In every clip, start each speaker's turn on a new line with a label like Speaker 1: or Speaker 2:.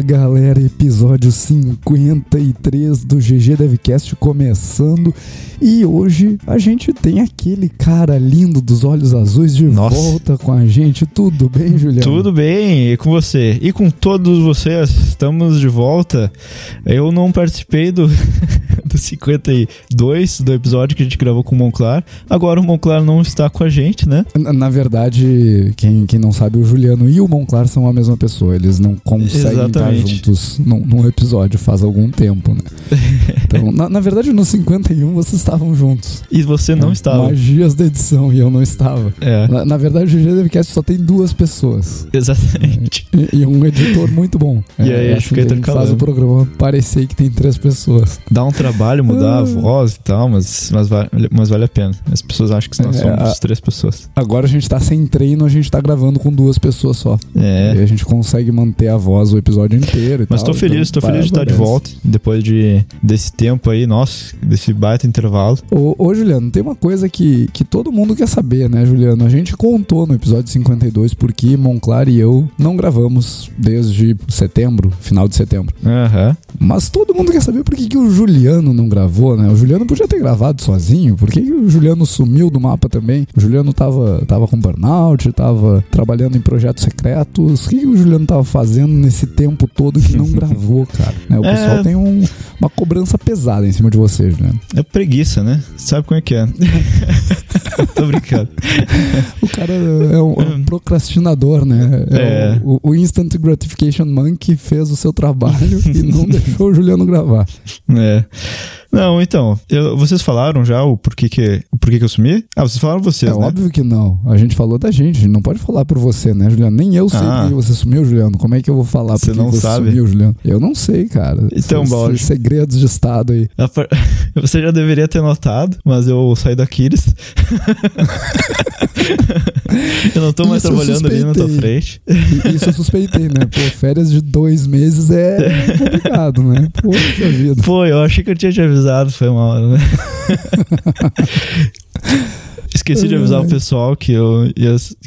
Speaker 1: galera, episódio 53 do GG Devcast começando e hoje a gente tem aquele cara lindo dos olhos azuis de
Speaker 2: Nossa.
Speaker 1: volta com a gente. Tudo bem, Juliano?
Speaker 2: Tudo bem, e com você? E com todos vocês, estamos de volta. Eu não participei do, do 52, do episódio que a gente gravou com o Monclar. Agora o Monclar não está com a gente, né?
Speaker 1: Na, na verdade, quem, quem não sabe, o Juliano e o Monclar são a mesma pessoa. Eles não conseguem
Speaker 2: Exatamente.
Speaker 1: Estar juntos num, num episódio faz algum tempo, né? Então, na, na verdade, no 51 vocês estavam juntos.
Speaker 2: E você não estava.
Speaker 1: Magias da edição e eu não estava.
Speaker 2: É,
Speaker 1: Na, na verdade, o GG Devcast só tem duas pessoas.
Speaker 2: exatamente.
Speaker 1: E, e um editor muito bom.
Speaker 2: E aí,
Speaker 1: é
Speaker 2: acho
Speaker 1: assim
Speaker 2: que
Speaker 1: gente faz o programa parecer que tem três pessoas.
Speaker 2: Dá um trabalho mudar a
Speaker 1: Ah.
Speaker 2: voz e tal, mas, mas, vale, mas vale a pena. As pessoas acham que nós
Speaker 1: É,
Speaker 2: somos
Speaker 1: a-
Speaker 2: três pessoas.
Speaker 1: Agora a gente tá sem treino, a gente tá gravando com duas pessoas só. E
Speaker 2: É.
Speaker 1: a gente consegue manter a voz o episódio inteiro e
Speaker 2: Mas
Speaker 1: tal.
Speaker 2: tô feliz, tô
Speaker 1: então,
Speaker 2: feliz de estar de volta. Depois de, desse tempo aí, nossa, desse baita intervalo.
Speaker 1: Ô, ô, Juliano, tem uma coisa que, que todo mundo quer saber, né, Juliano? A gente contou no episódio 52 porque Monclar e eu não gravamos desde setembro, final de setembro.
Speaker 2: Aham.
Speaker 1: Mas todo mundo quer saber por que, que o Juliano não gravou, né? O Juliano podia ter gravado sozinho, por que, que o Juliano sumiu do mapa também? O Juliano tava, tava com burnout, tava trabalhando em projetos secretos. O que, que o Juliano tava fazendo nesse tempo todo que não gravou, cara? Né, O
Speaker 2: É.
Speaker 1: pessoal tem um- uma cobrança pesada em cima de você, Juliano.
Speaker 2: É preguiça, né? Sabe como é que é? Tô brincando.
Speaker 1: O cara é um, é um procrastinador, né?
Speaker 2: É.
Speaker 1: o, o Instant Gratification Monkey fez o seu trabalho e não deixou o Juliano gravar.
Speaker 2: É. Não, então, eu- vocês falaram já o porquê que, o porquê que eu sumi? Ah, vocês falaram vocês,
Speaker 1: é
Speaker 2: né?
Speaker 1: óbvio que não. A gente falou da gente. A gente não pode falar por você, né, Juliano? Nem eu sei
Speaker 2: Ah.
Speaker 1: que você sumiu, Juliano. Como é que eu vou falar
Speaker 2: Você
Speaker 1: porque
Speaker 2: não
Speaker 1: você
Speaker 2: sabe?
Speaker 1: sumiu, Juliano? Eu não sei, cara.
Speaker 2: Então,
Speaker 1: esses segredos de Estado aí.
Speaker 2: Par- Você já deveria ter notado, mas eu saí da Aquiles. eu não tô mais
Speaker 1: Isso
Speaker 2: trabalhando ali na tua frente.
Speaker 1: Isso eu suspeitei, né? Pô, férias de dois meses é complicado, né? Poxa vida.
Speaker 2: Pô, eu achei que eu tinha te avisado, foi mal, né? Esqueci de avisar o pessoal que eu,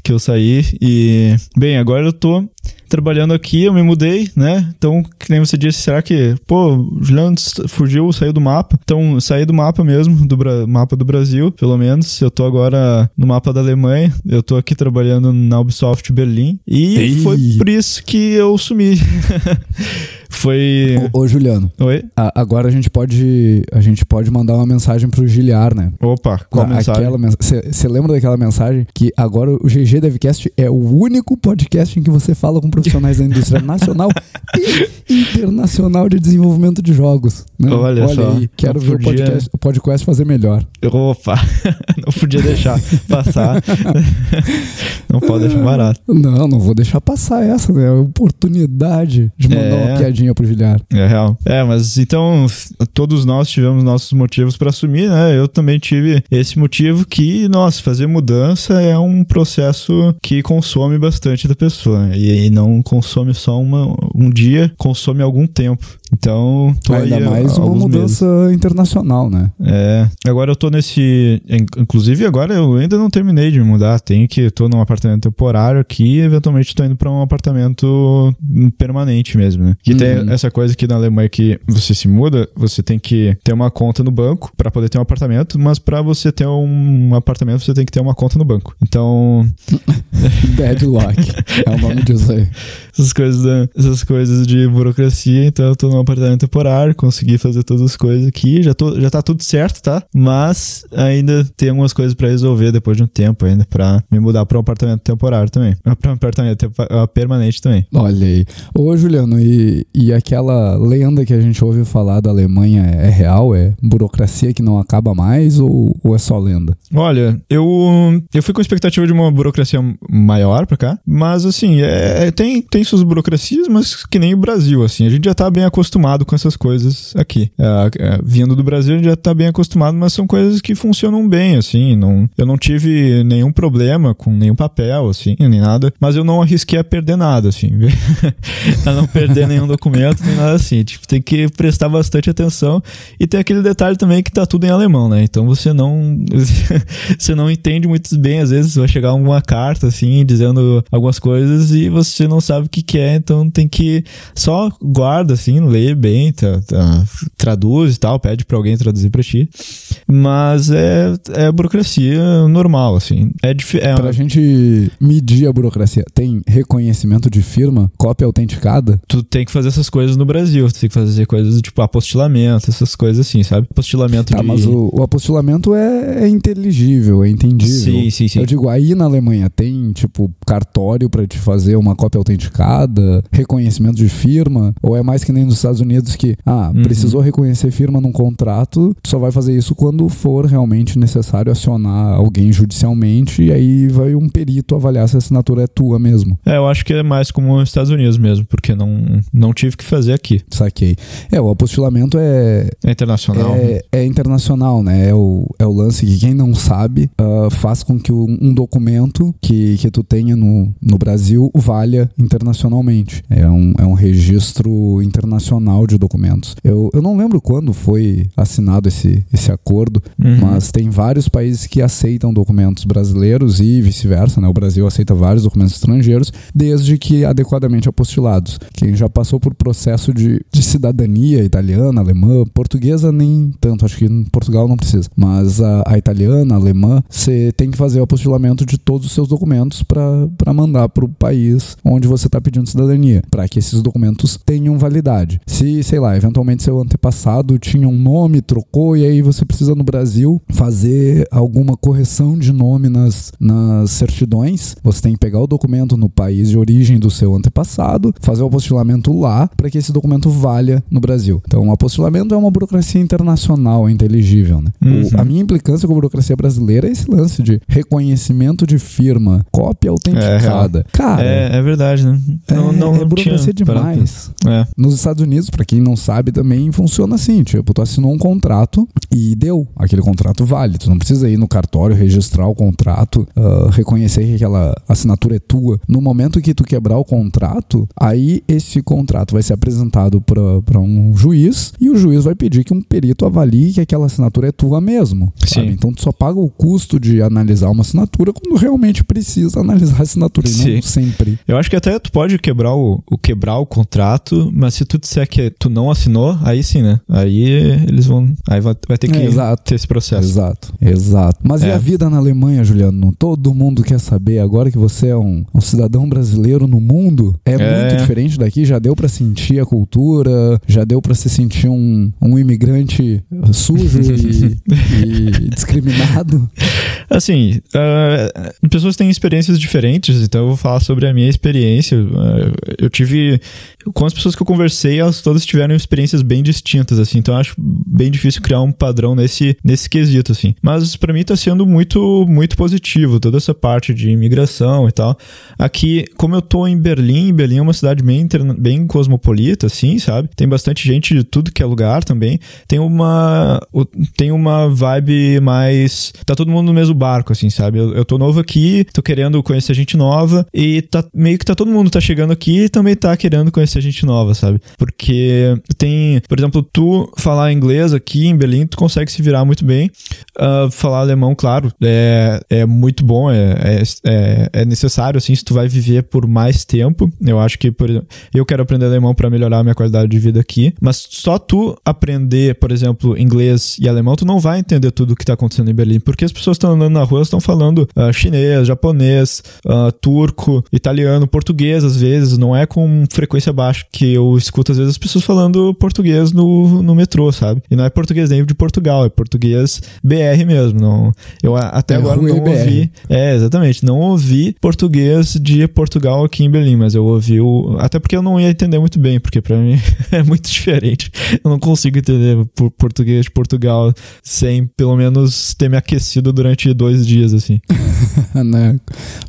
Speaker 2: que eu saí e... Bem, agora eu tô trabalhando aqui, eu me mudei, né? Então, que nem você disse, será que... Pô, o Juliano fugiu, saiu do mapa. Então, saí do mapa mesmo, do mapa do Brasil, pelo menos. Eu tô agora no mapa da Alemanha. Eu tô aqui trabalhando na Ubisoft Berlim. E
Speaker 1: Ei.
Speaker 2: foi por isso que eu sumi. foi...
Speaker 1: Ô, ô, Juliano,
Speaker 2: Oi?
Speaker 1: a- agora a gente pode a gente pode mandar uma mensagem pro Giliar, né?
Speaker 2: Opa, qual
Speaker 1: A-
Speaker 2: mensagem?
Speaker 1: Você lembra daquela mensagem que agora o GG Devcast é o único podcast em que você fala com profissionais da indústria nacional e internacional de desenvolvimento de jogos. né?
Speaker 2: Olha só,
Speaker 1: aí, quero
Speaker 2: não
Speaker 1: ver o
Speaker 2: podia-
Speaker 1: podcast, o podcast fazer melhor.
Speaker 2: Opa, não podia deixar passar. não pode deixar barato.
Speaker 1: Não, não vou deixar passar essa, né? Oportunidade de mandar
Speaker 2: É.
Speaker 1: uma piadinha pro Giliar.
Speaker 2: É real. É, mas então todos nós tivemos nossos motivos pra assumir, né? Eu também tive esse motivo que, nossa, fazer mudança é um processo que consome bastante da pessoa. né? E, e não consome só uma, um dia, consome algum tempo. Então, tô
Speaker 1: Ainda
Speaker 2: aí
Speaker 1: mais uma mudança internacional, né?
Speaker 2: É, agora eu tô nesse. in- Inclusive, agora eu ainda não terminei de mudar. Tenho que. Tô num apartamento temporário aqui e eventualmente tô indo pra um apartamento permanente mesmo, né? Que
Speaker 1: Uhum.
Speaker 2: tem essa coisa aqui na Alemanha que você se muda, você tem que ter uma conta no banco pra poder ter um apartamento, mas pra você ter um apartamento você tem que ter uma conta no banco. Então,
Speaker 1: Deadlock. é o nome disso aí.
Speaker 2: essas coisas, essas coisas de burocracia, então eu tô num apartamento temporário, consegui fazer todas as coisas aqui, já, tô, já tá tudo certo, tá? Mas ainda tem algumas coisas pra resolver depois de um tempo ainda, pra me mudar pra um apartamento temporário também. Ah, Pra um apartamento ah, permanente também.
Speaker 1: Olha aí. Ô, Juliano, e, e aquela lenda que a gente ouve falar da Alemanha é real? É burocracia que não acaba mais ou, ou é só lenda?
Speaker 2: Olha, eu, eu fui com expectativa de uma burocracia maior pra cá, mas assim, é, tem, tem suas burocracias, mas que nem o Brasil, assim, a gente já tá bem acostumado acostumado com essas coisas aqui. É, é, vindo do Brasil, a gente já tá bem acostumado, mas são coisas que funcionam bem, assim. Não, eu não tive nenhum problema com nenhum papel, assim, nem nada. Mas eu não arrisquei a perder nada, assim. a não perder nenhum documento, nem nada assim. Tipo, tem que prestar bastante atenção. E tem aquele detalhe também que tá tudo em alemão, né? Então você não. você não entende muito bem, às vezes vai chegar uma carta, assim, dizendo algumas coisas e você não sabe o que, que é, então tem que. Só guarda, assim, lê bem, tá, tá, traduz e tal, pede pra alguém traduzir pra ti. Mas é, é burocracia normal, assim. É, é
Speaker 1: Pra gente medir a burocracia, tem reconhecimento de firma, cópia autenticada?
Speaker 2: Tu tem que fazer essas coisas no Brasil, tu tem que fazer coisas tipo apostilamento, essas coisas assim, sabe? Apostilamento
Speaker 1: tá,
Speaker 2: de...
Speaker 1: mas o, o apostilamento é, é, inteligível, é entendível.
Speaker 2: Sim, sim, sim.
Speaker 1: Eu digo, aí na Alemanha tem, tipo, cartório para te fazer uma cópia autenticada, reconhecimento de firma, ou é mais que nem nos Estados Unidos que, ah, uhum. precisou reconhecer firma num contrato, só vai fazer isso quando for realmente necessário acionar alguém judicialmente e aí vai um perito avaliar se a assinatura é tua mesmo.
Speaker 2: É, eu acho que é mais como nos Estados Unidos mesmo, porque não, não tive que fazer aqui.
Speaker 1: Saquei. É, o apostilamento é...
Speaker 2: É internacional.
Speaker 1: É, é internacional, né? É o, é o lance que quem não sabe uh, faz com que um documento que, que tu tenha no, no Brasil valha internacionalmente. É um, é um registro internacional de documentos. Eu, eu não lembro quando foi assinado esse, esse acordo, uhum. mas tem vários países que aceitam documentos brasileiros e vice-versa, né? O Brasil aceita vários documentos estrangeiros, desde que adequadamente apostilados. Quem já passou por processo de, de cidadania italiana, alemã, portuguesa, nem tanto, acho que em Portugal não precisa, mas a, a italiana, a alemã, você tem que fazer o apostilamento de todos os seus documentos para mandar para o país onde você está pedindo cidadania, para que esses documentos tenham validade. Se, sei lá, eventualmente seu antepassado tinha um nome, trocou, e aí você precisa no Brasil fazer alguma correção de nome nas, nas certidões, você tem que pegar o documento no país de origem do seu antepassado, fazer o apostilamento lá para que esse documento valha no Brasil. Então, o apostilamento é uma burocracia internacional, é inteligível, né? Uhum. O, a minha implicância com a burocracia brasileira é esse lance de reconhecimento de firma, cópia autenticada. É, Cara,
Speaker 2: é, é, verdade, né?
Speaker 1: Não, é, não, é burocracia demais. É. Nos Estados Unidos, para quem não sabe, também funciona assim, tipo, tu assinou um contrato e deu, aquele contrato vale. Tu não precisa ir no cartório registrar o contrato, uh, reconhecer que aquela assinatura é tua. No momento que tu quebrar o contrato, aí esse contrato vai ser apresentado para um juiz e o juiz vai pedir que um perito avalie que aquela assinatura é tua mesmo. Então tu só paga o custo de analisar uma assinatura quando realmente precisa analisar a assinatura Sim. não sempre.
Speaker 2: Eu acho que até tu pode quebrar o, o, quebrar o contrato, mas se tu disser que tu não assinou, aí sim, né? Aí eles vão. Aí vai, vai ter que é, ter esse processo.
Speaker 1: Exato, exato. Mas é. e a vida na Alemanha, Juliano? Todo mundo quer saber. Agora que você é um, um cidadão brasileiro no mundo, é, é, muito diferente daqui. Já deu para sentir a cultura, já deu para se sentir um, um imigrante sujo e, e discriminado.
Speaker 2: Assim, uh, pessoas têm experiências diferentes, então eu vou falar sobre a minha experiência. Uh, eu tive. Com as pessoas que eu conversei, elas todas tiveram experiências bem distintas, assim, então acho bem difícil criar um padrão nesse, nesse quesito, assim. Mas para mim tá sendo muito, muito positivo, toda essa parte de imigração e tal. Aqui, como eu tô em Berlim, Berlim é uma cidade bem, bem cosmopolita, assim, sabe? Tem bastante gente de tudo que é lugar também. Tem uma, tem uma vibe mais. Tá todo mundo no mesmo barco, assim, sabe? Eu, eu tô novo aqui, tô querendo conhecer gente nova e tá meio que tá todo mundo tá chegando aqui e também tá querendo conhecer gente nova, sabe? Porque tem, por exemplo, tu falar inglês aqui em Berlim, tu consegue se virar muito bem. Uh, falar alemão, claro, é, é muito bom, é, é, é, é necessário, assim, se tu vai viver por mais tempo. Eu acho que, por exemplo, eu quero aprender alemão para melhorar a minha qualidade de vida aqui, mas só tu aprender, por exemplo, inglês e alemão, tu não vai entender tudo o que tá acontecendo em Berlim, porque as pessoas estão andando na rua, estão falando uh, chinês, japonês, uh, turco, italiano, português às vezes, não é com frequência baixa que eu escuto às vezes as pessoas falando português no, no metrô, sabe? E não é português nem de Portugal, é português BR mesmo. Não, eu até é agora não BR. ouvi. É, exatamente, não ouvi português de Portugal aqui em Berlim, mas eu ouvi o. Até porque eu não ia entender muito bem, porque para mim é muito diferente. Eu não consigo entender português de Portugal sem pelo menos ter me aquecido durante dois dias, assim.
Speaker 1: né?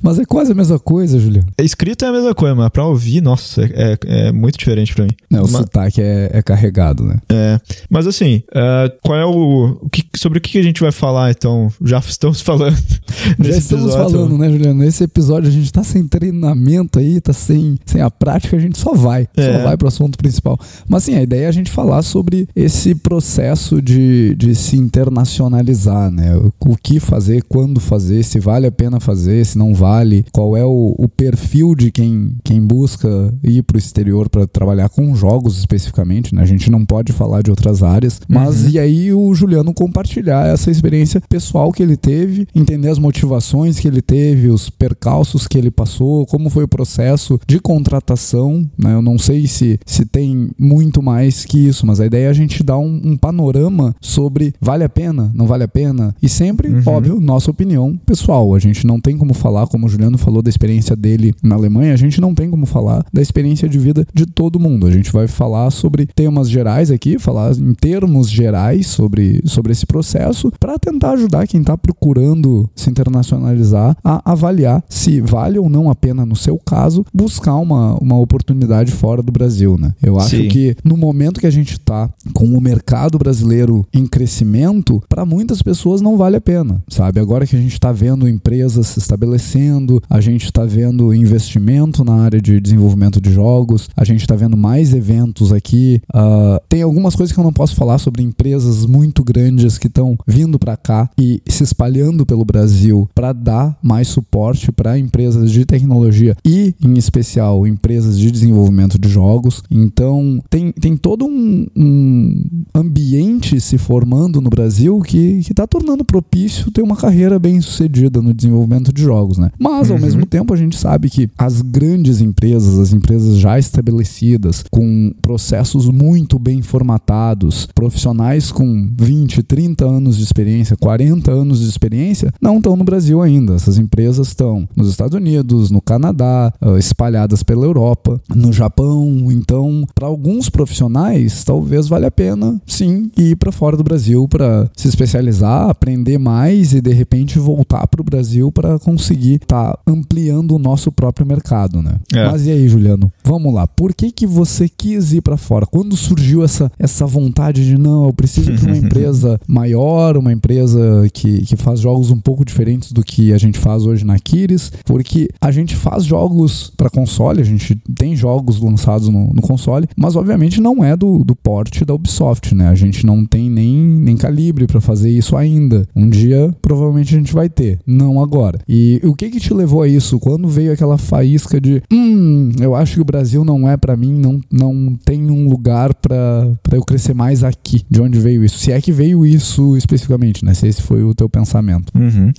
Speaker 1: Mas é quase a mesma coisa, Juliano.
Speaker 2: A escrita é a mesma coisa, mas pra ouvir, nossa, é, é, é muito diferente pra mim.
Speaker 1: Não, o
Speaker 2: mas,
Speaker 1: sotaque é, é, carregado, né?
Speaker 2: É. Mas assim, uh, qual é o. o que, sobre o que a gente vai falar, então? Já estamos falando.
Speaker 1: Já estamos episódio. falando, né, Juliano? Nesse episódio a gente tá sem treinamento aí, tá sem, sem a prática, a gente só vai. É. Só vai pro assunto principal. Mas assim, a ideia é a gente falar sobre esse processo de, de se internacionalizar, né? O que fazer, quando fazer, se vale a pena fazer, se não vale, qual é o, o perfil de quem, quem busca ir pro exterior para trabalhar com jogos especificamente, né? A gente não pode falar de outras áreas, mas uhum. e aí o Juliano compartilhar essa experiência pessoal que ele teve, entender as motivações que ele teve, os percalços que ele passou, como foi o processo de contratação, né? Eu não sei se, se tem muito mais que isso, mas a ideia é a gente dar um, um panorama sobre vale a pena, não vale a pena, e sempre, uhum. óbvio, nossa opinião pessoal. A gente não tem como falar, como o Juliano falou da experiência dele na Alemanha, a gente não tem como falar da experiência de vida de todo mundo. A gente vai falar sobre temas gerais aqui, falar em termos gerais sobre, sobre esse processo, para tentar ajudar quem está procurando se internacionalizar a avaliar se vale ou não a pena, no seu caso, buscar uma, uma oportunidade fora do Brasil, né? Eu acho Sim. que no momento que a gente está com o mercado brasileiro em crescimento, para muitas pessoas não vale a pena, sabe? Agora que a gente está vendo empresas se estabelecendo, a gente está vendo investimento na área de desenvolvimento de jogos, a gente está vendo mais eventos aqui. Uh, tem algumas coisas que eu não posso falar sobre empresas muito grandes que estão vindo para cá e se espalhando pelo Brasil para dar mais suporte para empresas de tecnologia e, em especial, empresas de desenvolvimento de jogos. Então, tem, tem todo um, um ambiente se formando no Brasil que está tornando propício ter uma carreira bem sucedida no desenvolvimento de jogos, né? Mas, ao uhum. mesmo tempo, a gente sabe que as grandes empresas, as empresas já estabelecidas, com processos muito bem formatados, profissionais com 20, 30 anos de experiência, 40 anos de experiência, não estão no Brasil ainda. Essas empresas estão nos Estados Unidos, no Canadá, ah, espalhadas pela Europa, no Japão. Então, para alguns profissionais, talvez valha a pena, sim, ir para fora do Brasil para se especializar, aprender mais e de repente voltar para o Brasil para conseguir estar tá ampliando o nosso próprio mercado, né? É. Mas e aí, Juliano? Vamos lá. Por que que você quis ir para fora? Quando surgiu essa, essa vontade de não, eu preciso para uma empresa maior, uma empresa que, que faz jogos um pouco diferentes do que a gente faz hoje na Kiris, porque a gente faz jogos para console, a gente tem jogos lançados no, no, console, mas obviamente não é do, do porte da Ubisoft, né? A gente não tem nem, nem calibre para fazer isso ainda. Um dia provavelmente a gente vai ter, não agora. E o que que te levou a isso? Quando veio aquela faísca de, hum, eu acho que o Brasil não é para mim, não, não tem um lugar para eu crescer mais aqui. De onde veio isso? Se é que veio isso especificamente, né? Se esse foi o teu pensamento.
Speaker 2: Uhum.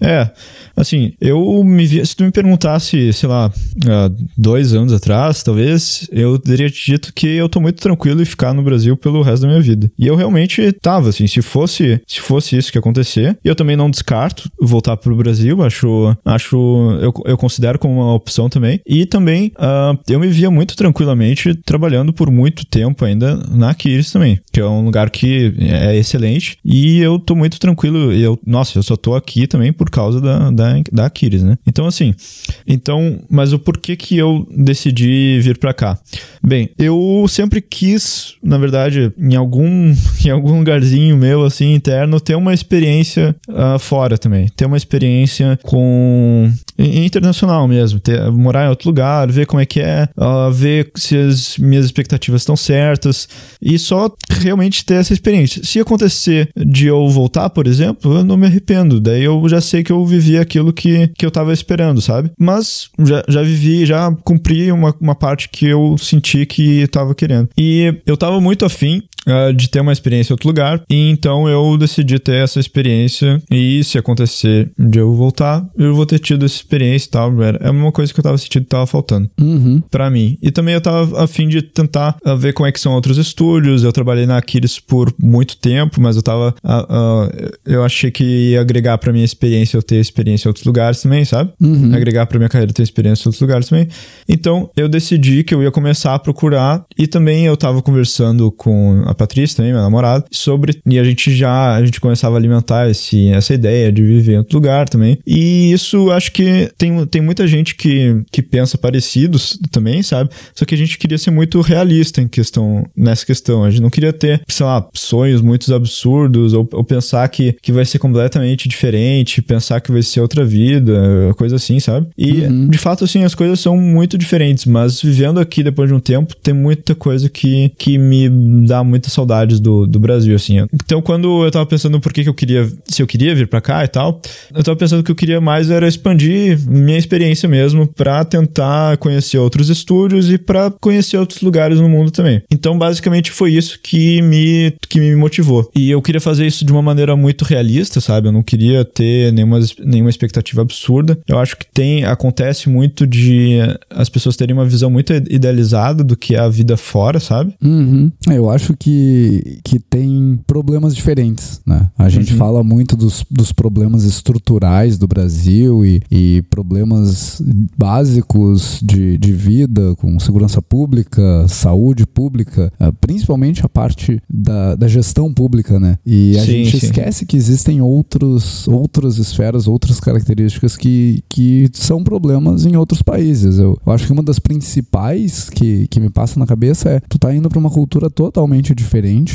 Speaker 2: É, assim, eu me vi, se tu me perguntasse, sei lá, dois anos atrás, talvez, eu teria te dito que eu tô muito tranquilo em ficar no Brasil pelo resto da minha vida. E eu realmente tava, assim, se fosse, se fosse isso que acontecer, eu também não descarto voltar pro Brasil, acho, acho, eu, eu considero como uma opção também. E também, uh, eu me via muito tranquilamente trabalhando por muito tempo ainda na Kiris também, que é um lugar que é excelente e eu tô muito tranquilo. Eu, nossa, eu só tô aqui também por causa da, da, da Aquiles, né? Então, assim, então, mas o porquê que eu decidi vir para cá? Bem, eu sempre quis, na verdade, em algum, em algum lugarzinho meu, assim, interno, ter uma experiência uh, fora também. Ter uma experiência com. internacional mesmo. Ter, morar em outro lugar, ver como é que é, uh, ver se as minhas expectativas estão certas e só realmente ter essa experiência. Se acontecer de eu voltar, por exemplo, eu não me arrependo. Daí eu já sei que eu vivi aquilo que, que eu tava esperando, sabe? Mas já, já vivi, já cumpri uma, uma parte que eu senti que tava querendo. E eu tava muito afim uh, de ter uma experiência em outro lugar. E então eu decidi ter essa experiência. E se acontecer de eu voltar, eu vou ter tido essa experiência e tal. É uma coisa que eu tava sentindo que tava faltando
Speaker 1: uhum.
Speaker 2: para mim. E também eu tava afim de tentar uh, ver como é que são outros estúdios. Eu trabalhei na Aquiles por muito tempo, mas eu tava. Uh, eu achei que ia agregar pra minha experiência eu ter experiência em outros lugares também, sabe?
Speaker 1: Uhum.
Speaker 2: Agregar pra minha carreira ter experiência em outros lugares também. Então eu decidi que eu ia começar a procurar. E também eu tava conversando com a Patrícia também, minha namorada, sobre. E a gente já a gente começava a alimentar esse, essa ideia de viver em outro lugar também. E isso acho que tem, tem muita gente que, que pensa parecidos também, sabe? Só que a gente queria ser muito realista em questão, nessa questão. A gente não queria ter, sei lá, sonhos muito absurdos ou, ou pensar que, que vai ser completamente diferente, pensar que vai ser outra vida, coisa assim, sabe? E uhum. de fato, assim, as coisas são muito diferentes, mas vivendo aqui depois de um tempo, tem muita coisa que, que me dá muitas saudades do, do Brasil, assim. Então, quando eu tava pensando por que, que eu queria, se eu queria vir para cá e tal, eu tava pensando que eu queria mais era expandir minha experiência mesmo para tentar conhecer outros estúdios e para conhecer outros lugares no mundo também. Então, basicamente foi isso que me que me motivou. E eu queria fazer isso de uma maneira muito realista, sabe? Eu não queria ter nenhuma, nenhuma expectativa absurda. Eu acho que tem acontece muito de as pessoas terem uma visão muito idealizada do que é a vida fora, sabe?
Speaker 1: Uhum. Eu acho que, que tem problemas diferentes, né? A gente uhum. fala muito dos, dos problemas estruturais do Brasil e, e problemas básicos de, de vida, com segurança pública, saúde pública, eh, principalmente a parte da, da gestão pública, né? E a sim, gente sim. esquece que existem outros, outras esferas, outras características que, que são problemas em outros países. Eu, eu acho que uma das principais que, que me passa na cabeça é tu tá indo para uma cultura totalmente diferente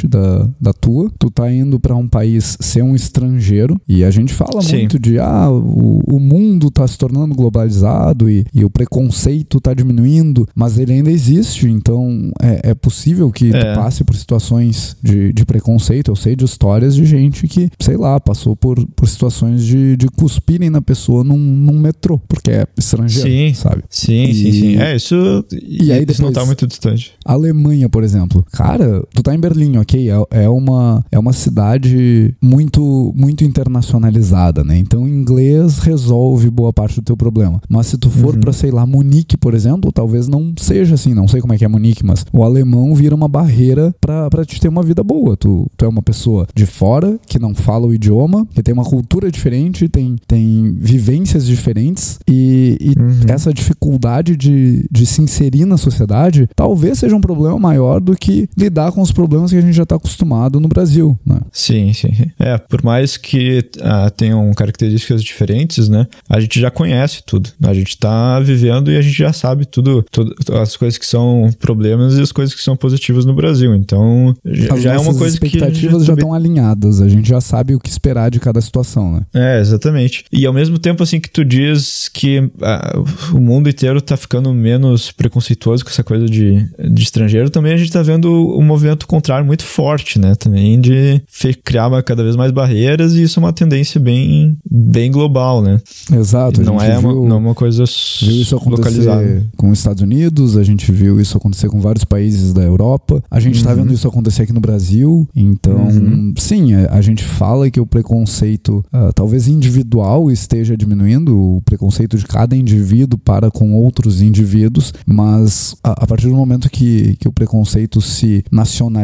Speaker 1: da, da tua, tu tá indo para um país ser um estrangeiro e a gente fala sim. muito de ah, o, o mundo tá se tornando globalizado e, e o preconceito tá diminuindo, mas ele ainda existe, então é, é possível que é. tu passe por situações de, de preconceito. Eu sei de histórias de gente que, sei lá, passou por, por situações de, de cuspirem na pessoa num, num metrô, porque é estrangeiro,
Speaker 2: sim.
Speaker 1: sabe?
Speaker 2: Sim, e, sim, sim. É, isso, e aí depois, isso não tá muito distante.
Speaker 1: Alemanha, por exemplo. Cara, tu tá em Berlim, ok? É, é, uma, é uma cidade muito, muito internacionalizada, né? Então, inglês resolve boa parte do teu problema. Mas se tu for uhum. pra, sei lá, Munique, por exemplo, talvez não seja assim. Não sei como é que é Munique, mas o alemão vira uma barreira pra te ter uma vida boa. Tu, tu é uma pessoa de fora que não fala o idioma, que tem uma cultura diferente, tem, tem vivências diferentes e, e uhum. essa dificuldade de, de se inserir na sociedade talvez seja um problema maior do que lidar com os problemas que a gente já está acostumado no Brasil, né?
Speaker 2: Sim, sim. É, por mais que ah, tenham características diferentes, né? A gente já conhece tudo. A gente está vivendo e a gente já sabe tudo, tudo, as coisas que são problemas e as coisas que são positivas no Brasil. Então, já, já é uma coisa
Speaker 1: que. As expectativas já estão alinhadas. A gente já sabe o que esperar de cada situação, né?
Speaker 2: É, exatamente. E ao mesmo tempo, assim, que tu diz que ah, o mundo inteiro tá ficando menos preconceituoso com essa coisa de, de estrangeiro, também a gente tá vendo um movimento contrário muito forte, né? Também de criar cada vez mais barreiras e isso é uma tendência bem, bem global, né?
Speaker 1: Exato.
Speaker 2: Não é, viu, uma, não é uma coisa
Speaker 1: viu isso acontecer localizada. com os Estados Unidos, a gente viu isso acontecer com vários países da Europa, a gente tá uhum. vendo isso acontecer aqui no Brasil, então, uhum. sim, a, a, gente fala que o preconceito, uh, talvez individual, esteja diminuindo, o preconceito de cada indivíduo para com outros indivíduos, mas a, a partir do momento que, que o preconceito se nacionaliza,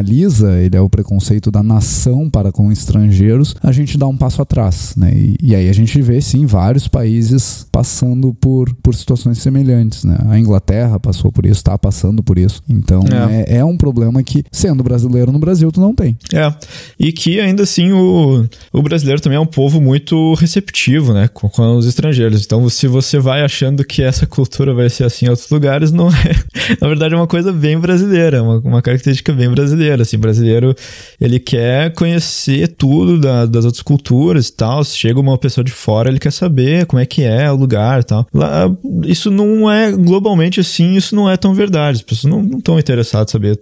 Speaker 1: ele é o preconceito da nação para com estrangeiros, a gente dá um passo atrás, né? E, e aí a gente vê, sim, vários países passando por, por situações semelhantes, né? A Inglaterra passou por isso, está passando por isso. Então, é. É, é um problema que, sendo brasileiro no Brasil, tu não tem.
Speaker 2: É, e que ainda assim o, o brasileiro também é um povo muito receptivo, né, com, com os estrangeiros. Então, se você vai achando que essa cultura vai ser assim em outros lugares, não é. Na verdade, é uma coisa bem brasileira, uma, uma característica bem brasileira. Assim, brasileiro, ele quer conhecer tudo da, das outras culturas e tal. Se chega uma pessoa de fora, ele quer saber como é que é o lugar e tal. Lá, isso não é, globalmente assim, isso não é tão verdade. As pessoas não estão interessadas em saber.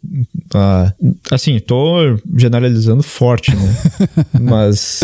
Speaker 2: Uh, assim, tô generalizando forte, né? Mas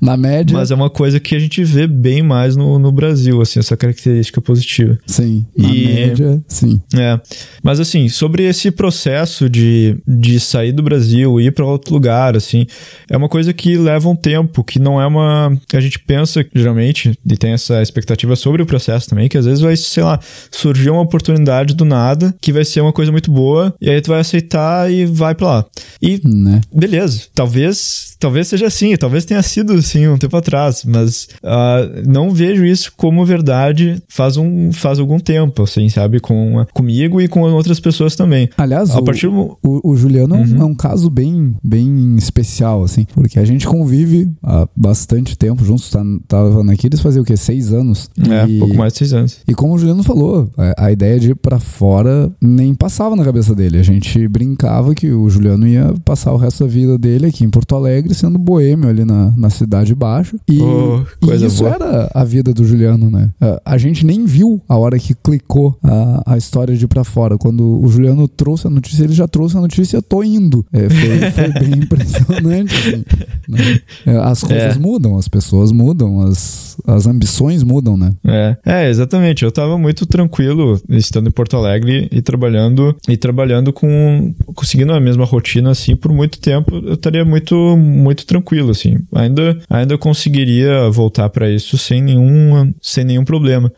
Speaker 1: na média.
Speaker 2: Mas é uma coisa que a gente vê bem mais no, no Brasil, assim, essa característica positiva.
Speaker 1: Sim, na e, média, sim.
Speaker 2: É. Mas assim, sobre esse processo de, de sair do Brasil e ir para outro lugar, assim, é uma coisa que leva um tempo, que não é uma. A gente pensa, geralmente, e tem essa expectativa sobre o processo também, que às vezes vai, sei lá, surgir uma oportunidade do nada, que vai ser uma coisa muito boa, e aí tu vai aceitar e vai para lá. E, né? beleza, talvez, talvez seja assim, talvez tenha sido assim, um tempo atrás, mas uh, não vejo isso como verdade faz, um, faz algum tempo, assim, sabe? Com, comigo e com outras pessoas também.
Speaker 1: Aliás, a partir o, o, o Juliano é uhum. é um caso bem, bem especial, assim, porque a gente convive há bastante tempo juntos, tá, tava aqui, eles faziam o quê? Seis anos?
Speaker 2: É, e, pouco mais de seis anos.
Speaker 1: E como o Juliano falou, a, a ideia de ir pra fora nem passava na cabeça dele. A gente brincava que o Juliano ia passar o resto da vida dele aqui em Porto Alegre, sendo boêmio ali na, na Cidade Baixa. E, oh, e isso boa. era a vida do Juliano, né? A, a, gente nem viu a hora que clicou a, a história de ir pra fora. Quando o Juliano trouxe a notícia, ele já trouxe a notícia, tô indo. É, foi, foi bem impressionante. Assim, né? É, as coisas é. mudam, as pessoas mudam, as, as ambições mudam, né?
Speaker 2: É. é, exatamente. Eu tava muito tranquilo estando em Porto Alegre e trabalhando e trabalhando com conseguindo a mesma rotina assim por muito tempo, eu estaria muito muito tranquilo assim. Ainda ainda conseguiria voltar para isso sem nenhum sem nenhum problema.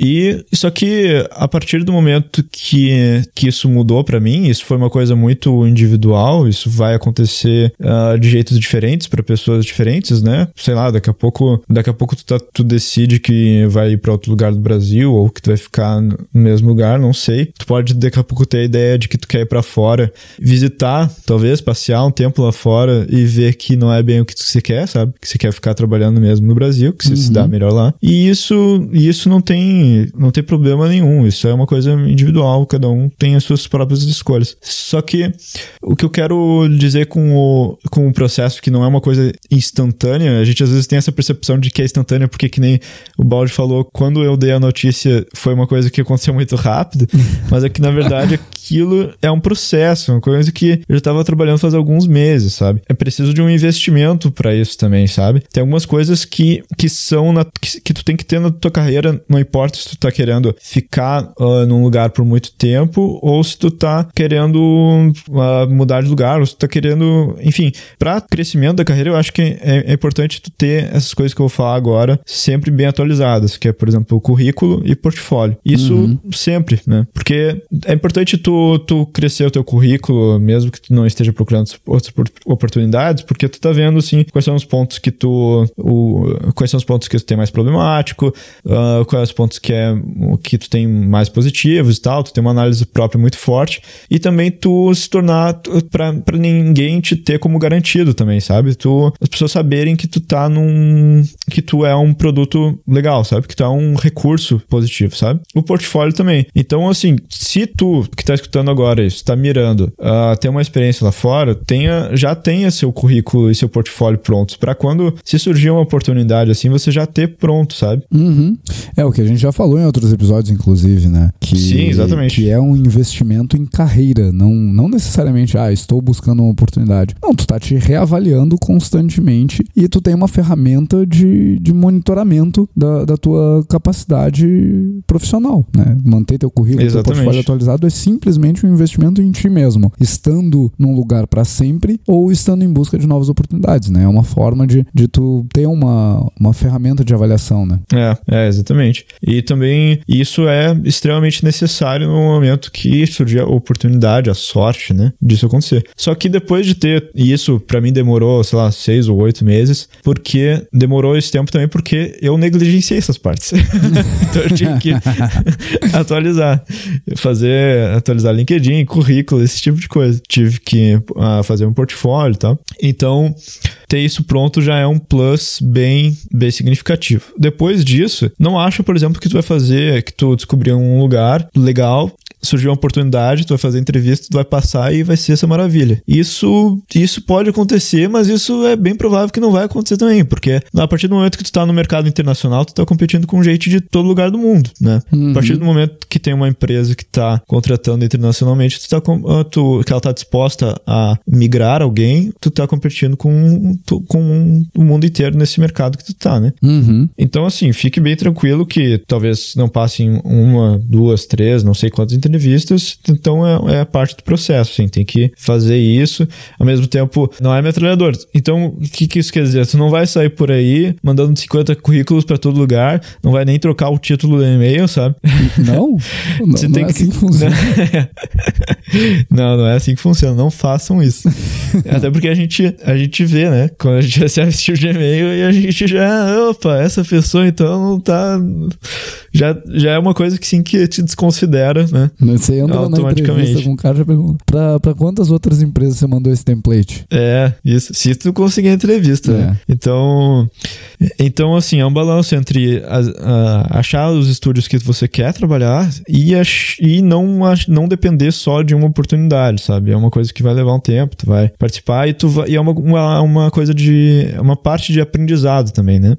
Speaker 2: E só que a partir do momento que, que isso mudou para mim, isso foi uma coisa muito individual, isso vai acontecer uh, de jeitos diferentes para pessoas diferentes, né? Sei lá, daqui a pouco, daqui a pouco tu, tá, tu decide que vai ir para outro lugar do Brasil ou que tu vai ficar no mesmo lugar, não sei. Tu pode daqui a pouco ter a ideia de que tu quer ir para fora, visitar, talvez passear um tempo lá fora e ver que não é bem o que você quer, sabe? Que você quer ficar trabalhando mesmo no Brasil, que você uhum. se dá melhor lá. E isso, isso não tem não tem problema nenhum. Isso é uma coisa individual, cada um tem as suas próprias escolhas. Só que o que eu quero dizer com o, com o processo que não é uma coisa instantânea, a gente às vezes tem essa percepção de que é instantânea, porque que nem o Balde falou, quando eu dei a notícia foi uma coisa que aconteceu muito rápido, mas é que na verdade aquilo é um processo, uma coisa que eu já estava trabalhando faz alguns meses, sabe? É preciso de um investimento para isso também, sabe? Tem algumas coisas que, que são na, que, que tu tem que ter na tua carreira, não importa se tu tá querendo ficar uh, num lugar por muito tempo ou se tu tá querendo uh, mudar de lugar, ou se tu tá querendo, enfim, para crescimento da carreira, eu acho que é, é, importante tu ter essas coisas que eu vou falar agora sempre bem atualizadas, que é, por exemplo, o currículo e portfólio. Isso uhum. sempre, né? Porque é importante tu, tu crescer o teu currículo, mesmo que tu não esteja procurando outras oportunidades, porque tu tá vendo, assim, quais são os pontos que tu, o, quais são os pontos que tu tem mais problemático, uh, quais os pontos que é que tu tem mais positivos e tal, tu tem uma análise própria muito forte e também tu se tornar para ninguém te ter como garantido também, sabe? Tu as pessoas saberem que tu tá num que tu é um produto legal, sabe? Que tu é um recurso positivo, sabe? O portfólio também. Então, assim, se tu que tá escutando agora isso, tá mirando, uh, uma experiência lá fora, tenha já tenha seu currículo e seu portfólio prontos para quando se surgir uma oportunidade assim, você já ter pronto, sabe?
Speaker 1: Uhum. É o que a gente já falou em outros episódios, inclusive, né? Que,
Speaker 2: Sim, exatamente.
Speaker 1: Que é um investimento em carreira, não, não necessariamente, ah, estou buscando uma oportunidade. Não, tu tá te reavaliando constantemente e tu tem uma ferramenta de, de monitoramento da, da tua capacidade profissional, né? Manter teu currículo, teu portfólio atualizado é simplesmente um investimento em ti mesmo, estando num lugar para sempre ou estando em busca de novas oportunidades, né? É uma forma de, de tu ter uma, uma ferramenta de avaliação, né?
Speaker 2: É, é, exatamente. E também isso é extremamente necessário no momento que surge a oportunidade, a sorte, né, disso acontecer. Só que depois de ter, e isso para mim demorou, sei lá, seis ou oito meses, porque demorou esse tempo também porque eu negligenciei essas partes. então eu tive que atualizar, fazer, atualizar LinkedIn, currículo, esse tipo de coisa. Tive que uh, fazer um portfólio e tal. Então, ter isso pronto já é um plus bem, bem significativo. Depois disso, não acho, por exemplo, que tu vai fazer, que tu descobrir um lugar legal surgiu uma oportunidade, tu vai fazer entrevista, tu vai passar e vai ser essa maravilha. Isso, isso pode acontecer, mas isso é bem provável que não vai acontecer também, porque a partir do momento que tu tá no mercado internacional, tu tá competindo com gente de todo lugar do mundo, né? Uhum. A partir do momento que tem uma empresa que tá contratando internacionalmente, tu tá ah, tu, que ela tá disposta a migrar alguém, tu tá competindo com, tu, com o mundo inteiro nesse mercado que tu tá, né?
Speaker 1: Uhum.
Speaker 2: Então, assim, fique bem tranquilo que talvez não passem uma, duas, três, não sei quantas entrevistas entrevistas, então é, é parte do processo, assim, tem que fazer isso. Ao mesmo tempo, não é metralhador. Então, o que, que isso quer dizer? Tu não vai sair por aí mandando 50 currículos para todo lugar, não vai nem trocar o título do e-mail, sabe?
Speaker 1: Não? não
Speaker 2: Você
Speaker 1: não
Speaker 2: tem
Speaker 1: é
Speaker 2: que-
Speaker 1: assim que funciona.
Speaker 2: não, não é assim que funciona. Não façam isso. Até porque a gente, a gente vê, né? Quando a gente recebe esse tipo de e-mail e a gente já, opa, essa pessoa então não tá. Já, já é uma coisa que sim que te desconsidera, né?
Speaker 1: Você entra na entrevista com o cara e já pergunta, pra, pra quantas outras empresas você mandou esse template?
Speaker 2: É, isso. Se tu conseguir a entrevista, né? Então, então, assim, é um balanço entre a- a- achar os estúdios que você quer trabalhar e, ach- e não, ach- não depender só de uma oportunidade, sabe? É uma coisa que vai levar um tempo, tu vai participar e, tu vai, e é uma, uma, uma coisa de. é uma parte de aprendizado também, né?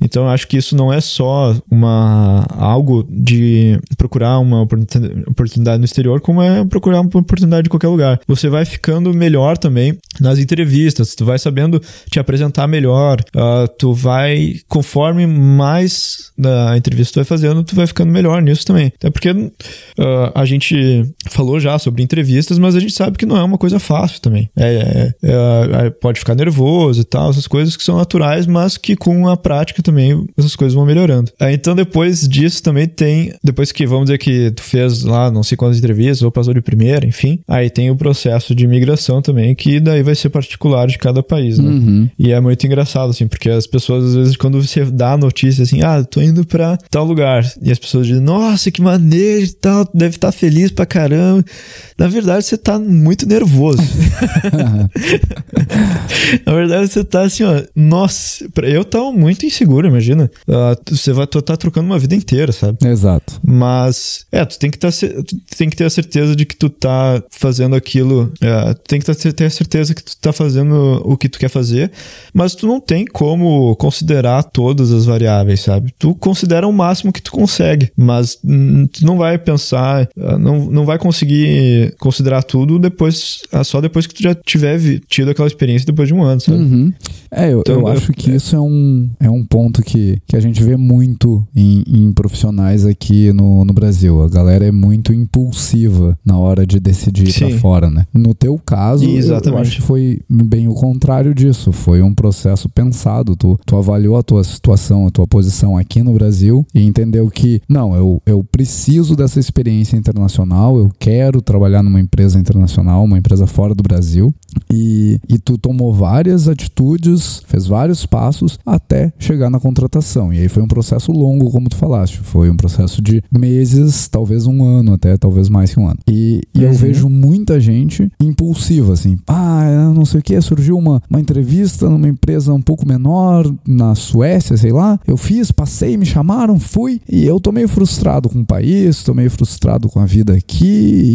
Speaker 2: Então, eu acho que isso não é só uma, algo de procurar uma oportun- oportunidade no exterior, como é procurar uma oportunidade em qualquer lugar. Você vai ficando melhor também nas entrevistas, tu vai sabendo te apresentar melhor, ah, tu vai, conforme mais da entrevista tu vai fazendo, tu vai ficando melhor nisso também. Até porque ah, a gente falou já sobre entrevistas, mas a gente sabe que não é uma coisa fácil também. É, é, é, é, pode ficar nervoso e tal, essas coisas que são naturais, mas que com a prática também essas coisas vão melhorando. Ah, então depois disso também tem, depois que vamos dizer que tu fez lá não sei quantas entrevistas ou passou de primeira, enfim, aí tem o processo de imigração também, que daí vai ser particular de cada país, né?
Speaker 1: Uhum.
Speaker 2: E é muito engraçado, assim, porque as pessoas, às vezes, quando você dá a notícia assim, ah, tô indo pra tal lugar, e as pessoas dizem, nossa, que maneiro e tal, tu deve estar feliz pra caramba. Na verdade, você tá muito nervoso. Na verdade, você tá assim, ó, nossa, eu tava muito inseguro, imagina. Ah, você vai tu tá trocando uma vida inteira, sabe?
Speaker 1: Exato.
Speaker 2: Mas, é, tu tem que, tá, ce- tu tem que ter a certeza de que tu tá fazendo aquilo. É, tu tem que ter a certeza que tu tá fazendo o que tu quer fazer. Mas tu não tem como considerar todas as variáveis, sabe? Tu considera o máximo que tu consegue. Mas tu não vai pensar, ah, não, não vai conseguir considerar tudo depois, ah, só depois que tu já tiver tido aquela experiência depois de um ano, sabe?
Speaker 1: Uhum. É, eu,
Speaker 2: Então,
Speaker 1: eu
Speaker 2: eu-
Speaker 1: acho que isso é um, é um ponto que, que a gente vê muito em, em profissionais aqui no, no Brasil. A galera é muito impulsiva na hora de decidir ir pra
Speaker 2: Sim.
Speaker 1: fora, né? No teu caso, eu- eu,
Speaker 2: Exatamente.
Speaker 1: acho que foi bem o contrário disso. Foi um processo pensado. Tu, tu avaliou a tua situação, a tua posição aqui no Brasil e entendeu que, não, eu, eu preciso dessa experiência internacional, eu quero trabalhar numa empresa internacional, uma empresa fora do Brasil. E, e tu tomou várias atitudes, fez vários passos até chegar na contratação. E aí foi um processo longo, como tu falaste. Foi um processo de meses, talvez um ano, até talvez mais que um ano. E, e eu
Speaker 2: Uhum.
Speaker 1: vejo muita gente impulsiva, assim. Ah, eu não sei o que, surgiu uma, uma entrevista numa empresa um pouco menor, na Suécia, sei lá. Eu fiz, passei, me chamaram, fui. E eu tô meio frustrado com o país, tô meio frustrado com a vida aqui,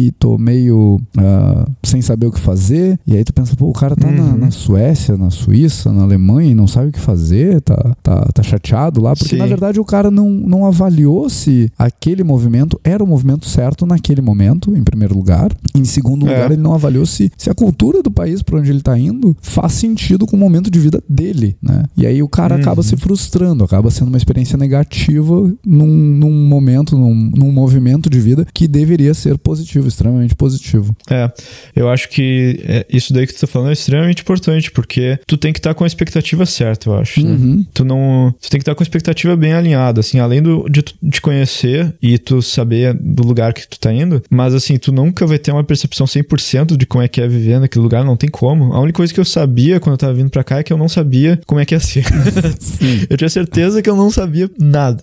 Speaker 1: e tô meio ah, sem saber o que fazer. E aí tu pensa, pô, o cara tá na,
Speaker 2: Uhum.
Speaker 1: na Suécia, na Suíça, na Alemanha e não sabe o que fazer, tá, tá, tá chateado lá, porque
Speaker 2: Sim.
Speaker 1: na verdade o cara não, não avaliou se aquele movimento era o movimento certo naquele momento, em primeiro lugar. Em segundo
Speaker 2: É.
Speaker 1: lugar, ele não avaliou se, se a cultura do país para onde ele tá indo faz sentido com o momento de vida dele, né? E aí o cara
Speaker 2: Uhum.
Speaker 1: acaba se frustrando, acaba sendo uma experiência negativa num, num momento, num, num movimento de vida que deveria ser positivo, extremamente positivo.
Speaker 2: É, eu acho que é, isso daí que tu tá falando é extremamente importante, porque tu tem que estar com a expectativa certa, eu acho. né?
Speaker 1: Uhum.
Speaker 2: Tu não. Tu tem que estar com a expectativa bem alinhada, assim, além do, de te conhecer e tu saber do lugar que tu tá indo, mas assim, tu nunca vai ter uma percepção 100% de como é que é viver naquele lugar, não tem como. A única coisa que eu sabia quando eu tava vindo pra cá é que eu não sabia como é que ia ser. Eu tinha certeza que eu não sabia nada.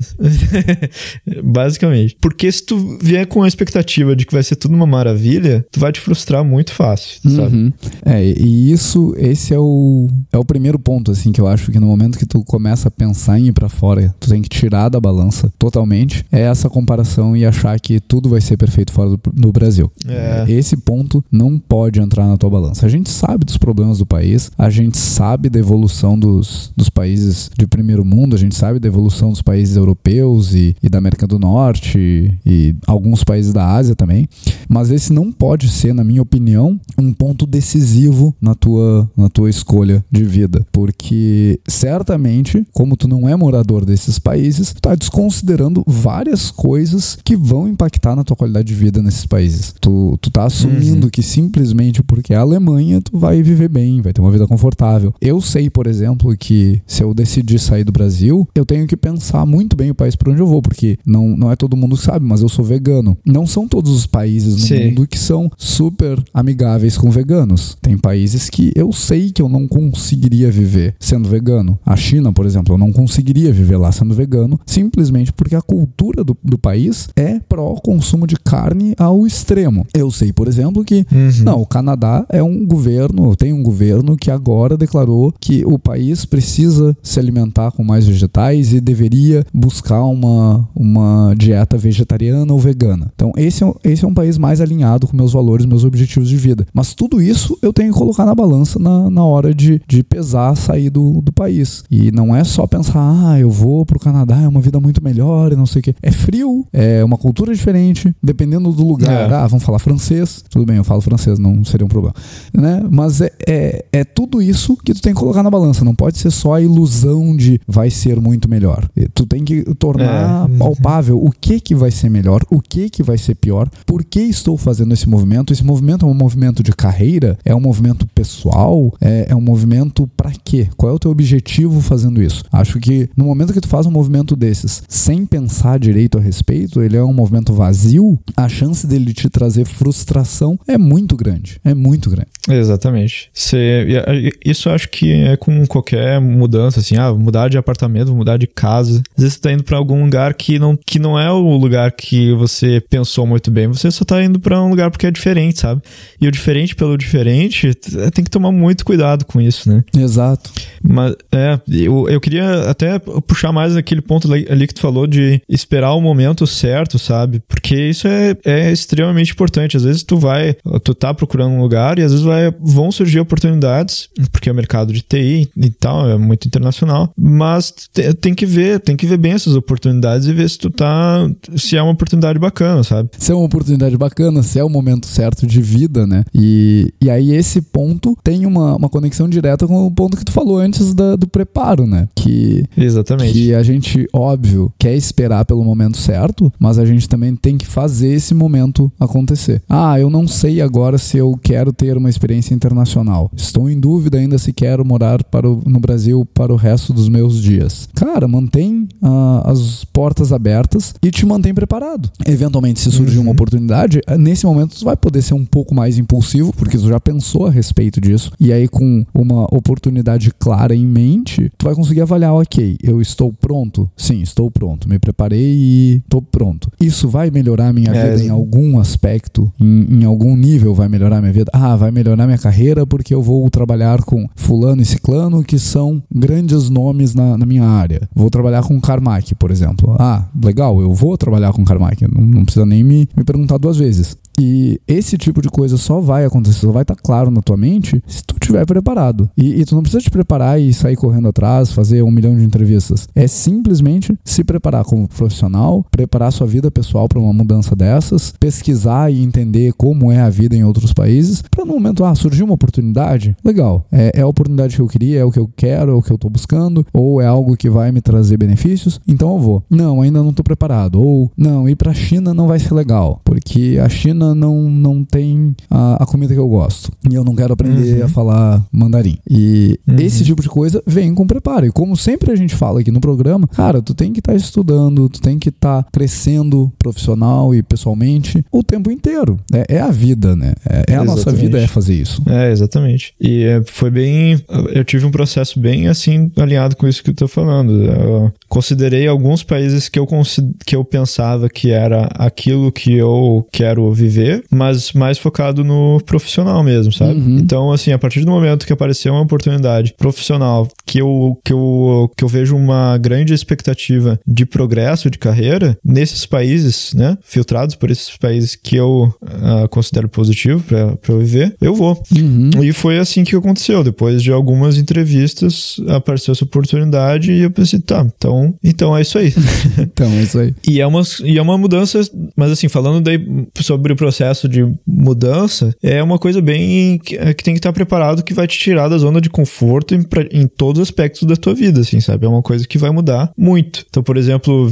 Speaker 2: Basicamente. Porque se tu vier com a expectativa de que vai ser tudo uma maravilha, tu vai te frustrar muito fácil, sabe?
Speaker 1: Uhum. É, e isso, esse é o, é o primeiro ponto, assim, que eu acho que no momento que tu começa a pensar em ir pra fora, tu tem que tirar da balança totalmente, é essa comparação e achar que tudo vai ser perfeito fora do, do Brasil.
Speaker 2: É.
Speaker 1: Esse ponto não pode entrar na tua balança. A gente sabe dos problemas do país, a gente sabe da evolução dos, dos países de primeiro mundo, a gente sabe da evolução dos países europeus e, e da América do Norte e, e alguns países da Ásia também, mas esse não pode ser, na minha opinião, um ponto decisivo na tua, na tua tua escolha de vida, porque certamente, como tu não é morador desses países, tu tá desconsiderando várias coisas que vão impactar na tua qualidade de vida nesses países. Tu, tu tá assumindo uhum. que simplesmente porque é a Alemanha, tu vai viver bem, vai ter uma vida confortável. Eu sei, por exemplo, que se eu decidir sair do Brasil, eu tenho que pensar muito bem o país para onde eu vou, porque não, não é todo mundo que sabe, mas eu sou vegano. Não são todos os países no Sim. mundo que são super amigáveis com veganos. Tem países que eu sei que eu não conseguiria viver sendo vegano. A China, por exemplo, eu não conseguiria viver lá sendo vegano, simplesmente porque a cultura do, do país é pró consumo de carne ao extremo. Eu sei, por exemplo, que uhum. não, o Canadá é um governo, tem um governo que agora declarou que o país precisa se alimentar com mais vegetais e deveria buscar uma, uma dieta vegetariana ou vegana. Então, esse é, esse é um país mais alinhado com meus valores, meus objetivos de vida. Mas tudo isso eu tenho que colocar na balança na, na hora de, de pesar sair do, do país. E não é só pensar, ah, eu vou pro Canadá, é uma vida muito melhor e não sei o quê. É frio, é uma cultura diferente, dependendo do lugar. É. Ah, vamos falar francês. Tudo bem, eu falo francês, não seria um problema. Né? Mas é, é, é tudo isso que tu tem que colocar na balança. Não pode ser só a ilusão de vai ser muito melhor. Tu tem que tornar é. palpável o que que vai ser melhor, o que que vai ser pior, por que estou fazendo esse movimento. Esse movimento é um movimento de carreira, é um movimento pessoal, é, é um movimento para quê? Qual é o teu objetivo fazendo isso? Acho que no momento que tu faz um movimento desses sem pensar direito a respeito, ele é um movimento vazio, a chance dele te trazer frustração é muito grande. É muito grande.
Speaker 2: Exatamente. isso acho que é com qualquer mudança, assim, ah, mudar de apartamento, mudar de casa. Às vezes você tá indo para algum lugar que não, que não é o lugar que você pensou muito bem, você só tá indo para um lugar porque é diferente, sabe? E o diferente pelo diferente, tem que tomar muito cuidado com isso, né?
Speaker 1: Exato.
Speaker 2: Mas, é, eu, eu queria até puxar mais aquele ponto ali que tu falou de esperar o momento certo, sabe? Porque isso é, é extremamente importante. Às vezes tu vai, tu tá procurando um lugar e às vezes vai, vão surgir oportunidades, porque é o mercado de TI e tal, é muito internacional, mas tem que ver, tem que ver bem essas oportunidades e ver se tu tá, se é uma oportunidade bacana, sabe?
Speaker 1: Se é uma oportunidade bacana, se é o momento certo de vida, né? E, e aí esse ponto tem uma, uma conexão direta com o ponto que tu falou antes da, do preparo, né? Que,
Speaker 2: Exatamente.
Speaker 1: Que a gente, óbvio, quer esperar pelo momento certo, mas a gente também tem que fazer esse momento acontecer. Ah, eu não sei agora se eu quero ter uma experiência internacional. Estou em dúvida ainda se quero morar para o, no Brasil para o resto dos meus dias. Cara, mantém uh, as portas abertas e te mantém preparado. Eventualmente, se surgir uhum. uma oportunidade, nesse momento tu vai poder ser um pouco mais impulsivo, porque tu já pensou a respeito disso. E aí, com uma oportunidade clara em mente, tu vai conseguir avaliar, ok, eu estou pronto? Sim, estou pronto. Me preparei e estou pronto. Isso vai melhorar a minha é, vida em algum aspecto, em, em algum nível vai melhorar minha vida? Ah, vai melhorar minha carreira porque eu vou trabalhar com fulano e ciclano que são grandes nomes na, na minha área. Vou trabalhar com Carmack, por exemplo. Ah, legal, eu vou trabalhar com Carmack. Não, não precisa nem me, me perguntar duas vezes. E esse tipo de coisa só vai acontecer, só vai estar tá claro na tua mente se tu estiver preparado. E, e, tu não precisa te preparar e sair correndo atrás, fazer um milhão de entrevistas. É simplesmente se preparar como profissional, preparar sua vida pessoal para uma mudança dessas, pesquisar e entender como é a vida em outros países, para no momento, ah, surgiu uma oportunidade, legal, é, é a oportunidade que eu queria, é o que eu quero, é o que eu estou buscando, ou é algo que vai me trazer benefícios, então eu vou. Não, ainda não estou preparado. Ou, não, ir para a China não vai ser legal, porque a China Não, não tem a, a comida que eu gosto. E eu não quero aprender uhum. a falar mandarim. E uhum. esse tipo de coisa vem com preparo. E como sempre a gente fala aqui no programa, cara, tu tem que estar tá estudando, tu tem que estar tá crescendo profissional e pessoalmente o tempo inteiro. É, é a vida, né? É, é a nossa vida é fazer isso.
Speaker 2: É, exatamente. E é, foi bem. Eu tive um processo bem assim, alinhado com isso que eu tô falando. Eu considerei alguns países que eu, que eu pensava que era aquilo que eu quero viver mas mais focado no profissional mesmo, sabe? Uhum. Então, assim, a partir do momento que apareceu uma oportunidade profissional que eu, que eu, que eu vejo uma grande expectativa de progresso de carreira nesses países, né? Filtrados por esses países que eu uh, considero positivo para eu viver, eu vou. Uhum. E foi assim que aconteceu. Depois de algumas entrevistas, apareceu essa oportunidade e eu pensei, tá, então Então, então é isso aí.
Speaker 1: então, é isso aí.
Speaker 2: E é uma, e é uma mudança, mas assim, falando daí sobre o processo de mudança, é uma coisa bem que, é, que tem que estar preparado que vai te tirar da zona de conforto em, em todos os aspectos da tua vida, assim, sabe? É uma coisa que vai mudar muito. Então, por exemplo,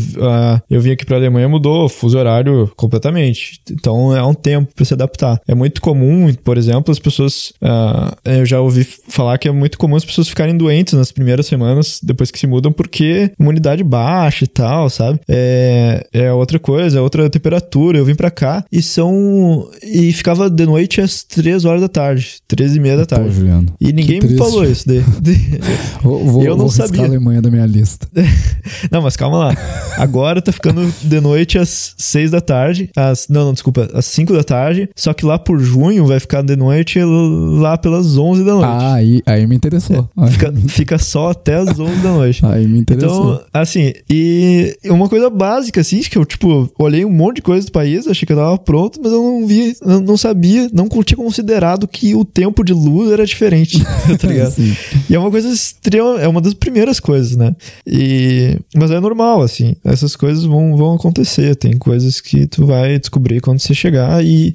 Speaker 2: eu vim aqui pra Alemanha, mudou o fuso horário completamente. Então, é um tempo para se adaptar. É muito comum, por exemplo, as pessoas, uh, eu já ouvi falar que é muito comum as pessoas ficarem doentes nas primeiras semanas depois que se mudam porque imunidade baixa e tal, sabe? É, é outra coisa, é outra temperatura. Eu vim para cá e são. E ficava de noite às 3 horas da tarde, 13 e meia da tarde. Pô,
Speaker 1: Juliano,
Speaker 2: e ninguém me falou isso daí.
Speaker 1: vou, vou, eu não vou sabia. a Alemanha da minha lista.
Speaker 2: não, mas calma lá. Agora tá ficando de noite às 6 da tarde. Às, não, não, desculpa, às 5 da tarde. Só que lá por junho vai ficar de noite lá pelas 11 da noite.
Speaker 1: Ah, aí, aí me interessou.
Speaker 2: É, fica, fica só até as 11 da noite.
Speaker 1: Aí me interessou.
Speaker 2: Então, assim, e uma coisa básica, assim, que eu, tipo, olhei um monte de coisa do país, achei que eu tava pronto, mas eu não vi, não, não sabia, não tinha considerado que o tempo de luz era diferente, tá ligado? e é uma coisa extrema, é uma das primeiras coisas, né? E, mas é normal, assim, essas coisas vão, vão acontecer, tem coisas que tu vai descobrir quando você chegar e,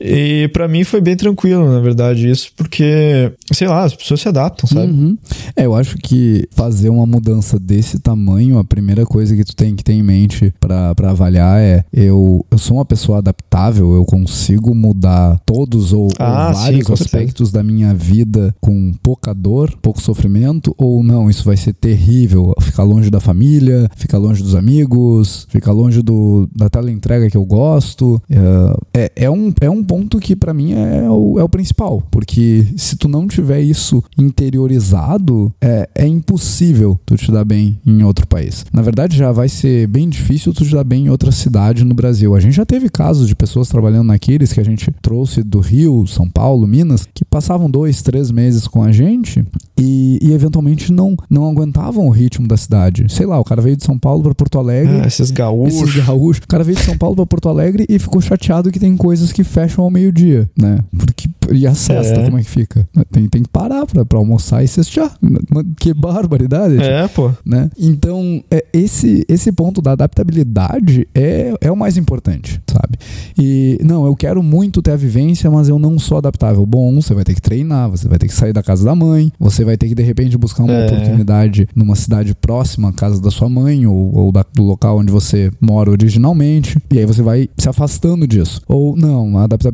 Speaker 2: e para mim foi bem tranquilo, na verdade, isso, porque, sei lá, as pessoas se adaptam, sabe?
Speaker 1: Uhum. É, eu acho que fazer uma mudança desse tamanho, a primeira coisa que tu tem que ter em mente para avaliar é eu, eu sou uma pessoa adaptável, eu consigo mudar todos ou, ah, ou vários sim, aspectos da minha vida com pouca dor, pouco sofrimento, ou não, isso vai ser terrível, ficar longe da família, ficar longe dos amigos, ficar longe do, da entrega que eu gosto. É, é, é um, é um ponto que para mim é o, é o principal, porque se tu não tiver isso interiorizado, é, é impossível tu te dar bem em outro país. Na verdade, já vai ser bem difícil tu te dar bem em outra cidade no Brasil. A gente já teve casos de pessoas trabalhando naqueles que a gente trouxe do Rio, São Paulo, Minas, que passavam dois, três meses com a gente e, e eventualmente não, não aguentavam o ritmo da cidade. Sei lá, o cara veio de São Paulo para Porto Alegre.
Speaker 2: Ah, esses gaúchos.
Speaker 1: Esses gaúchos. O cara veio de São Paulo para Porto Alegre e ficou chateado que tem coisas que fecham ao meio-dia, né? Porque, e a cesta, é. como é que fica? Tem, tem que parar pra, pra almoçar e cestear. Que barbaridade.
Speaker 2: É, pô.
Speaker 1: Né? Então, é, esse, esse ponto da adaptabilidade é, é o mais importante, sabe? E, não, eu quero muito ter a vivência, mas eu não sou adaptável. Bom, você vai ter que treinar, você vai ter que sair da casa da mãe, você vai ter que, de repente, buscar uma é. oportunidade numa cidade próxima à casa da sua mãe ou, ou da, do local onde você mora originalmente. E aí você vai se afastando disso. Ou, não, a adaptabilidade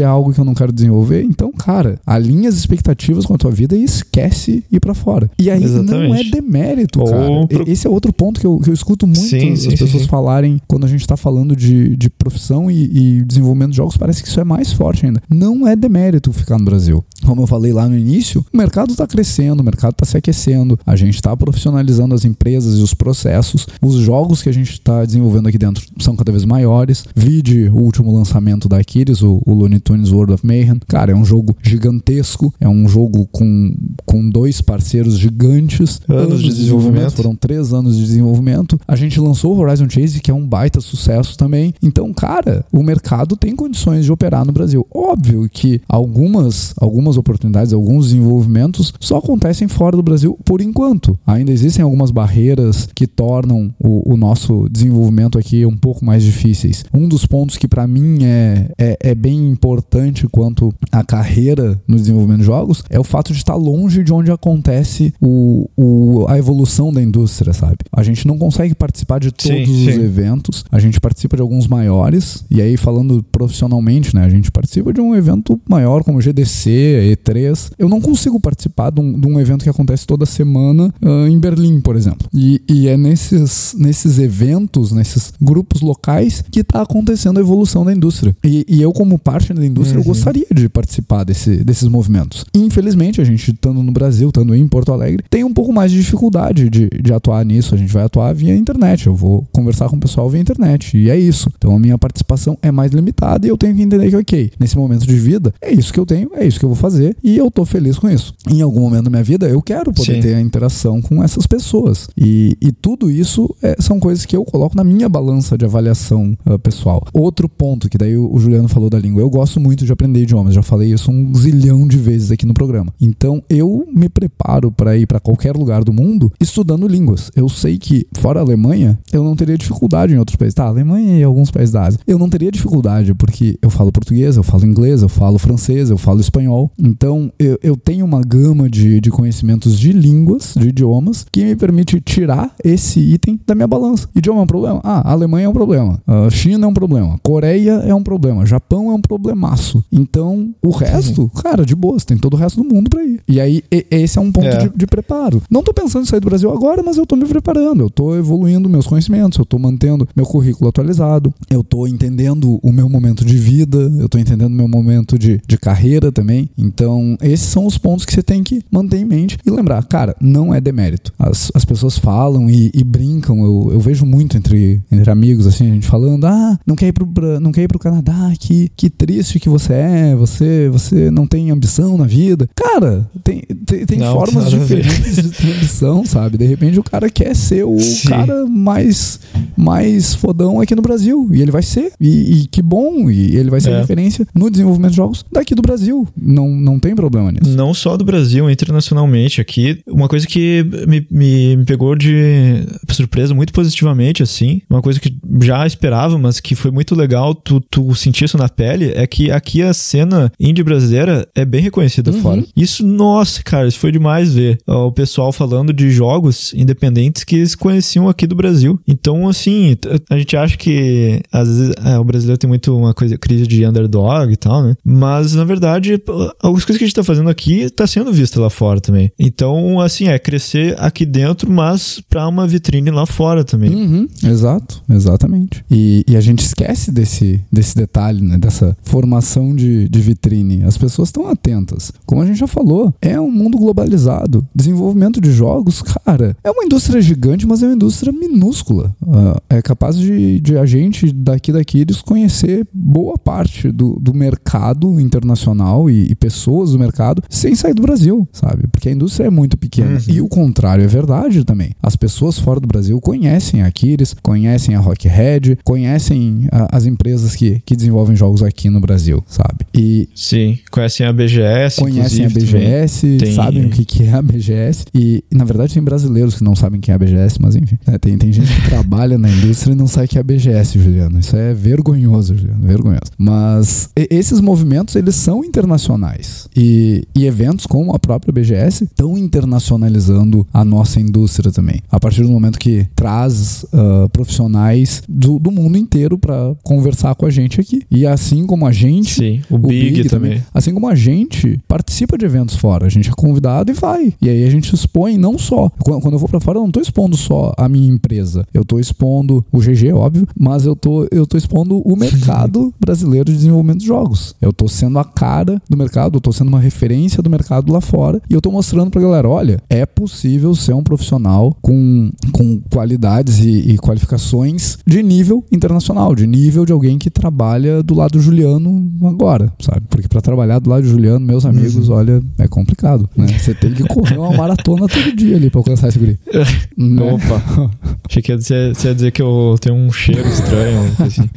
Speaker 1: é algo que eu não quero desenvolver. Então, cara, alinha as expectativas com a tua vida e esquece ir para fora. E aí Exatamente. não é demérito, ou cara. Pro... Esse é outro ponto que eu, que eu escuto muito sim, as sim, pessoas sim. falarem quando a gente tá falando de, de profissão e, e desenvolvimento de jogos. Parece que isso é mais forte ainda. Não é demérito ficar no Brasil. Como eu falei lá no início, o mercado está crescendo, o mercado está se aquecendo, a gente está profissionalizando as empresas e os processos, os jogos que a gente está desenvolvendo aqui dentro são cada vez maiores. Vide o último lançamento da Aquiles, o, o Looney Tunes World of Mayhem. Cara, é um jogo gigantesco, é um jogo com, com dois parceiros gigantes.
Speaker 2: Anos, anos de desenvolvimento. desenvolvimento.
Speaker 1: Foram três anos de desenvolvimento. A gente lançou o Horizon Chase, que é um baita sucesso também. Então, cara, o mercado tem condições de operar no Brasil. Óbvio que algumas, algumas oportunidades, alguns desenvolvimentos só acontecem fora do Brasil por enquanto. Ainda existem algumas barreiras que tornam o, o nosso desenvolvimento aqui um pouco mais difíceis. Um dos pontos que para mim é, é, é, bem importante quanto à carreira no desenvolvimento de jogos é o fato de estar longe de onde acontece o, o, a evolução da indústria, sabe? A gente não consegue participar de todos sim, os sim. eventos, a gente participa de alguns maiores, e aí falando profissionalmente, né? A gente participa de um evento maior como GDC, E3. Eu não consigo participar de um, de um evento que acontece toda semana uh, em Berlim, por exemplo. E, e é nesses, nesses eventos, nesses grupos locais que está acontecendo a evolução da indústria. E, e eu, como parte da indústria, uhum. eu gostaria de participar desse, desses movimentos. Infelizmente, a gente estando no Brasil, estando em Porto Alegre, tem um pouco mais de dificuldade de, de atuar nisso. A gente vai atuar via internet. Eu vou conversar com o pessoal via internet. E é isso. Então a minha participação é mais limitada e eu tenho que entender que, ok, nesse momento de vida, é isso que eu tenho, é isso que eu vou fazer e eu tô feliz com isso. Em algum momento da minha vida, eu quero poder Sim. ter a interação com essas pessoas. E, e tudo isso é, são coisas que eu coloco na minha balança de avaliação uh, pessoal. Outro ponto, que daí o, o Juliano falou da língua, eu gosto muito de aprender idiomas. Já falei isso um zilhão de vezes aqui no programa. Então eu me preparo para ir para qualquer lugar do mundo estudando línguas. Eu sei que fora a Alemanha, eu não teria dificuldade em outros países. Tá, Alemanha e alguns países da Ásia. Eu não teria dificuldade porque eu falo português, eu falo inglês, eu falo francês, eu falo espanhol. Então eu, eu tenho uma gama de, de conhecimentos de línguas, de idiomas, que me permite tirar esse item da minha balança. Idioma é um problema? Ah, Alemanha é um problema. A China é um problema. Coreia é um problema. Japão é um problemaço. Então, o resto, cara, de boas, tem todo o resto do mundo pra ir. E aí, e, esse é um ponto é. De, de, preparo. Não tô pensando em sair do Brasil agora, mas eu tô me preparando. Eu tô evoluindo meus conhecimentos, eu tô mantendo meu currículo atualizado, eu tô entendendo o meu momento de vida, eu tô entendendo o meu momento de, de carreira também. Então, esses são os pontos que você tem que manter em mente e lembrar, cara, não é demérito. As, as pessoas falam e, e brincam, eu, eu vejo muito entre, entre amigos, assim, a gente falando, ah, não quer ir pro, não quer ir pro Canadá, que, que triste que você é, você, você não tem ambição na vida. Cara, tem, tem, tem não, formas diferentes de ter ambição, sabe? De repente o cara quer ser o Sim. cara mais, mais fodão aqui no Brasil. E ele vai ser. E, e que bom. E ele vai ser é. referência no desenvolvimento de jogos daqui do Brasil. Não, não tem problema nisso.
Speaker 2: Não só do Brasil, internacionalmente. Aqui, uma coisa que me, me, me pegou de surpresa muito positivamente, assim. Uma coisa que já esperava, mas que foi muito legal tu, tu sentir isso na pele, é que aqui a cena indie brasileira é bem reconhecida uhum. fora. Isso, nossa, cara, isso foi demais ver. O pessoal falando de jogos independentes que eles conheciam aqui do Brasil. Então, assim, a gente acha que às vezes é, o brasileiro tem muito uma coisa, crise de underdog e tal, né? Mas, na verdade, algumas coisas que a gente tá fazendo aqui tá sendo vista lá fora também. Então, assim, é crescer aqui dentro, mas pra uma vitrine lá fora também.
Speaker 1: Uhum, exato, exatamente. E, e, a gente esquece desse, desse detalhe, né? Dessa formação de, de vitrine. As pessoas estão atentas. Como a gente já falou, é um mundo globalizado. Desenvolvimento de jogos, cara, é uma indústria gigante, mas é uma indústria minúscula. Uh, é capaz de, de a gente daqui daqui eles conhecer boa parte do, do mercado internacional e, e, pessoas do mercado sem sair do Brasil, sabe? Porque a indústria é muito pequena. Uhum. E o contrário é verdade também. As pessoas fora do Brasil conhecem a Aquiles, conhecem a Rockhead, conhecem a, as empresas que, que desenvolvem jogos aqui no Brasil, sabe?
Speaker 2: E Sim, conhecem a BGS,
Speaker 1: conhecem a BGS, tem... sabem o que, que é a BGS. E, na verdade, tem brasileiros que não sabem quem é a BGS, mas enfim. É, tem, tem gente que trabalha na indústria e não sabe que é a BGS, Juliano. Isso é vergonhoso, Juliano. Vergonhoso. Mas esses movimentos, eles são internacionais. E, e eventos como a própria BGS estão internacionalizando a nossa indústria também. A partir do momento que traz uh, profissionais do, do mundo inteiro para conversar com a gente aqui. E assim como a gente.
Speaker 2: Sim, o, o Big, Big também. também.
Speaker 1: Assim como a gente participa de eventos fora. A gente é convidado e vai. E aí a gente expõe não só. Quando eu vou para fora, eu não tô expondo só a minha empresa. Eu tô expondo o GG, óbvio, mas eu tô, eu tô expondo o mercado brasileiro de desenvolvimento de jogos. Eu tô sendo a cara do mercado, eu tô sendo uma referência do mercado lá fora. E eu tô mostrando pra galera: olha, é possível ser um profissional com, com qualidades e, e qualificações de nível internacional, de nível de alguém que trabalha do lado do Juliano agora, sabe? Porque para trabalhar do lado Juliano, meus amigos, uhum. olha, é complicado, né? Você tem que correr uma maratona todo dia ali pra alcançar esse guri.
Speaker 2: né? Opa. Achei que você ia dizer que eu tenho um cheiro estranho, assim.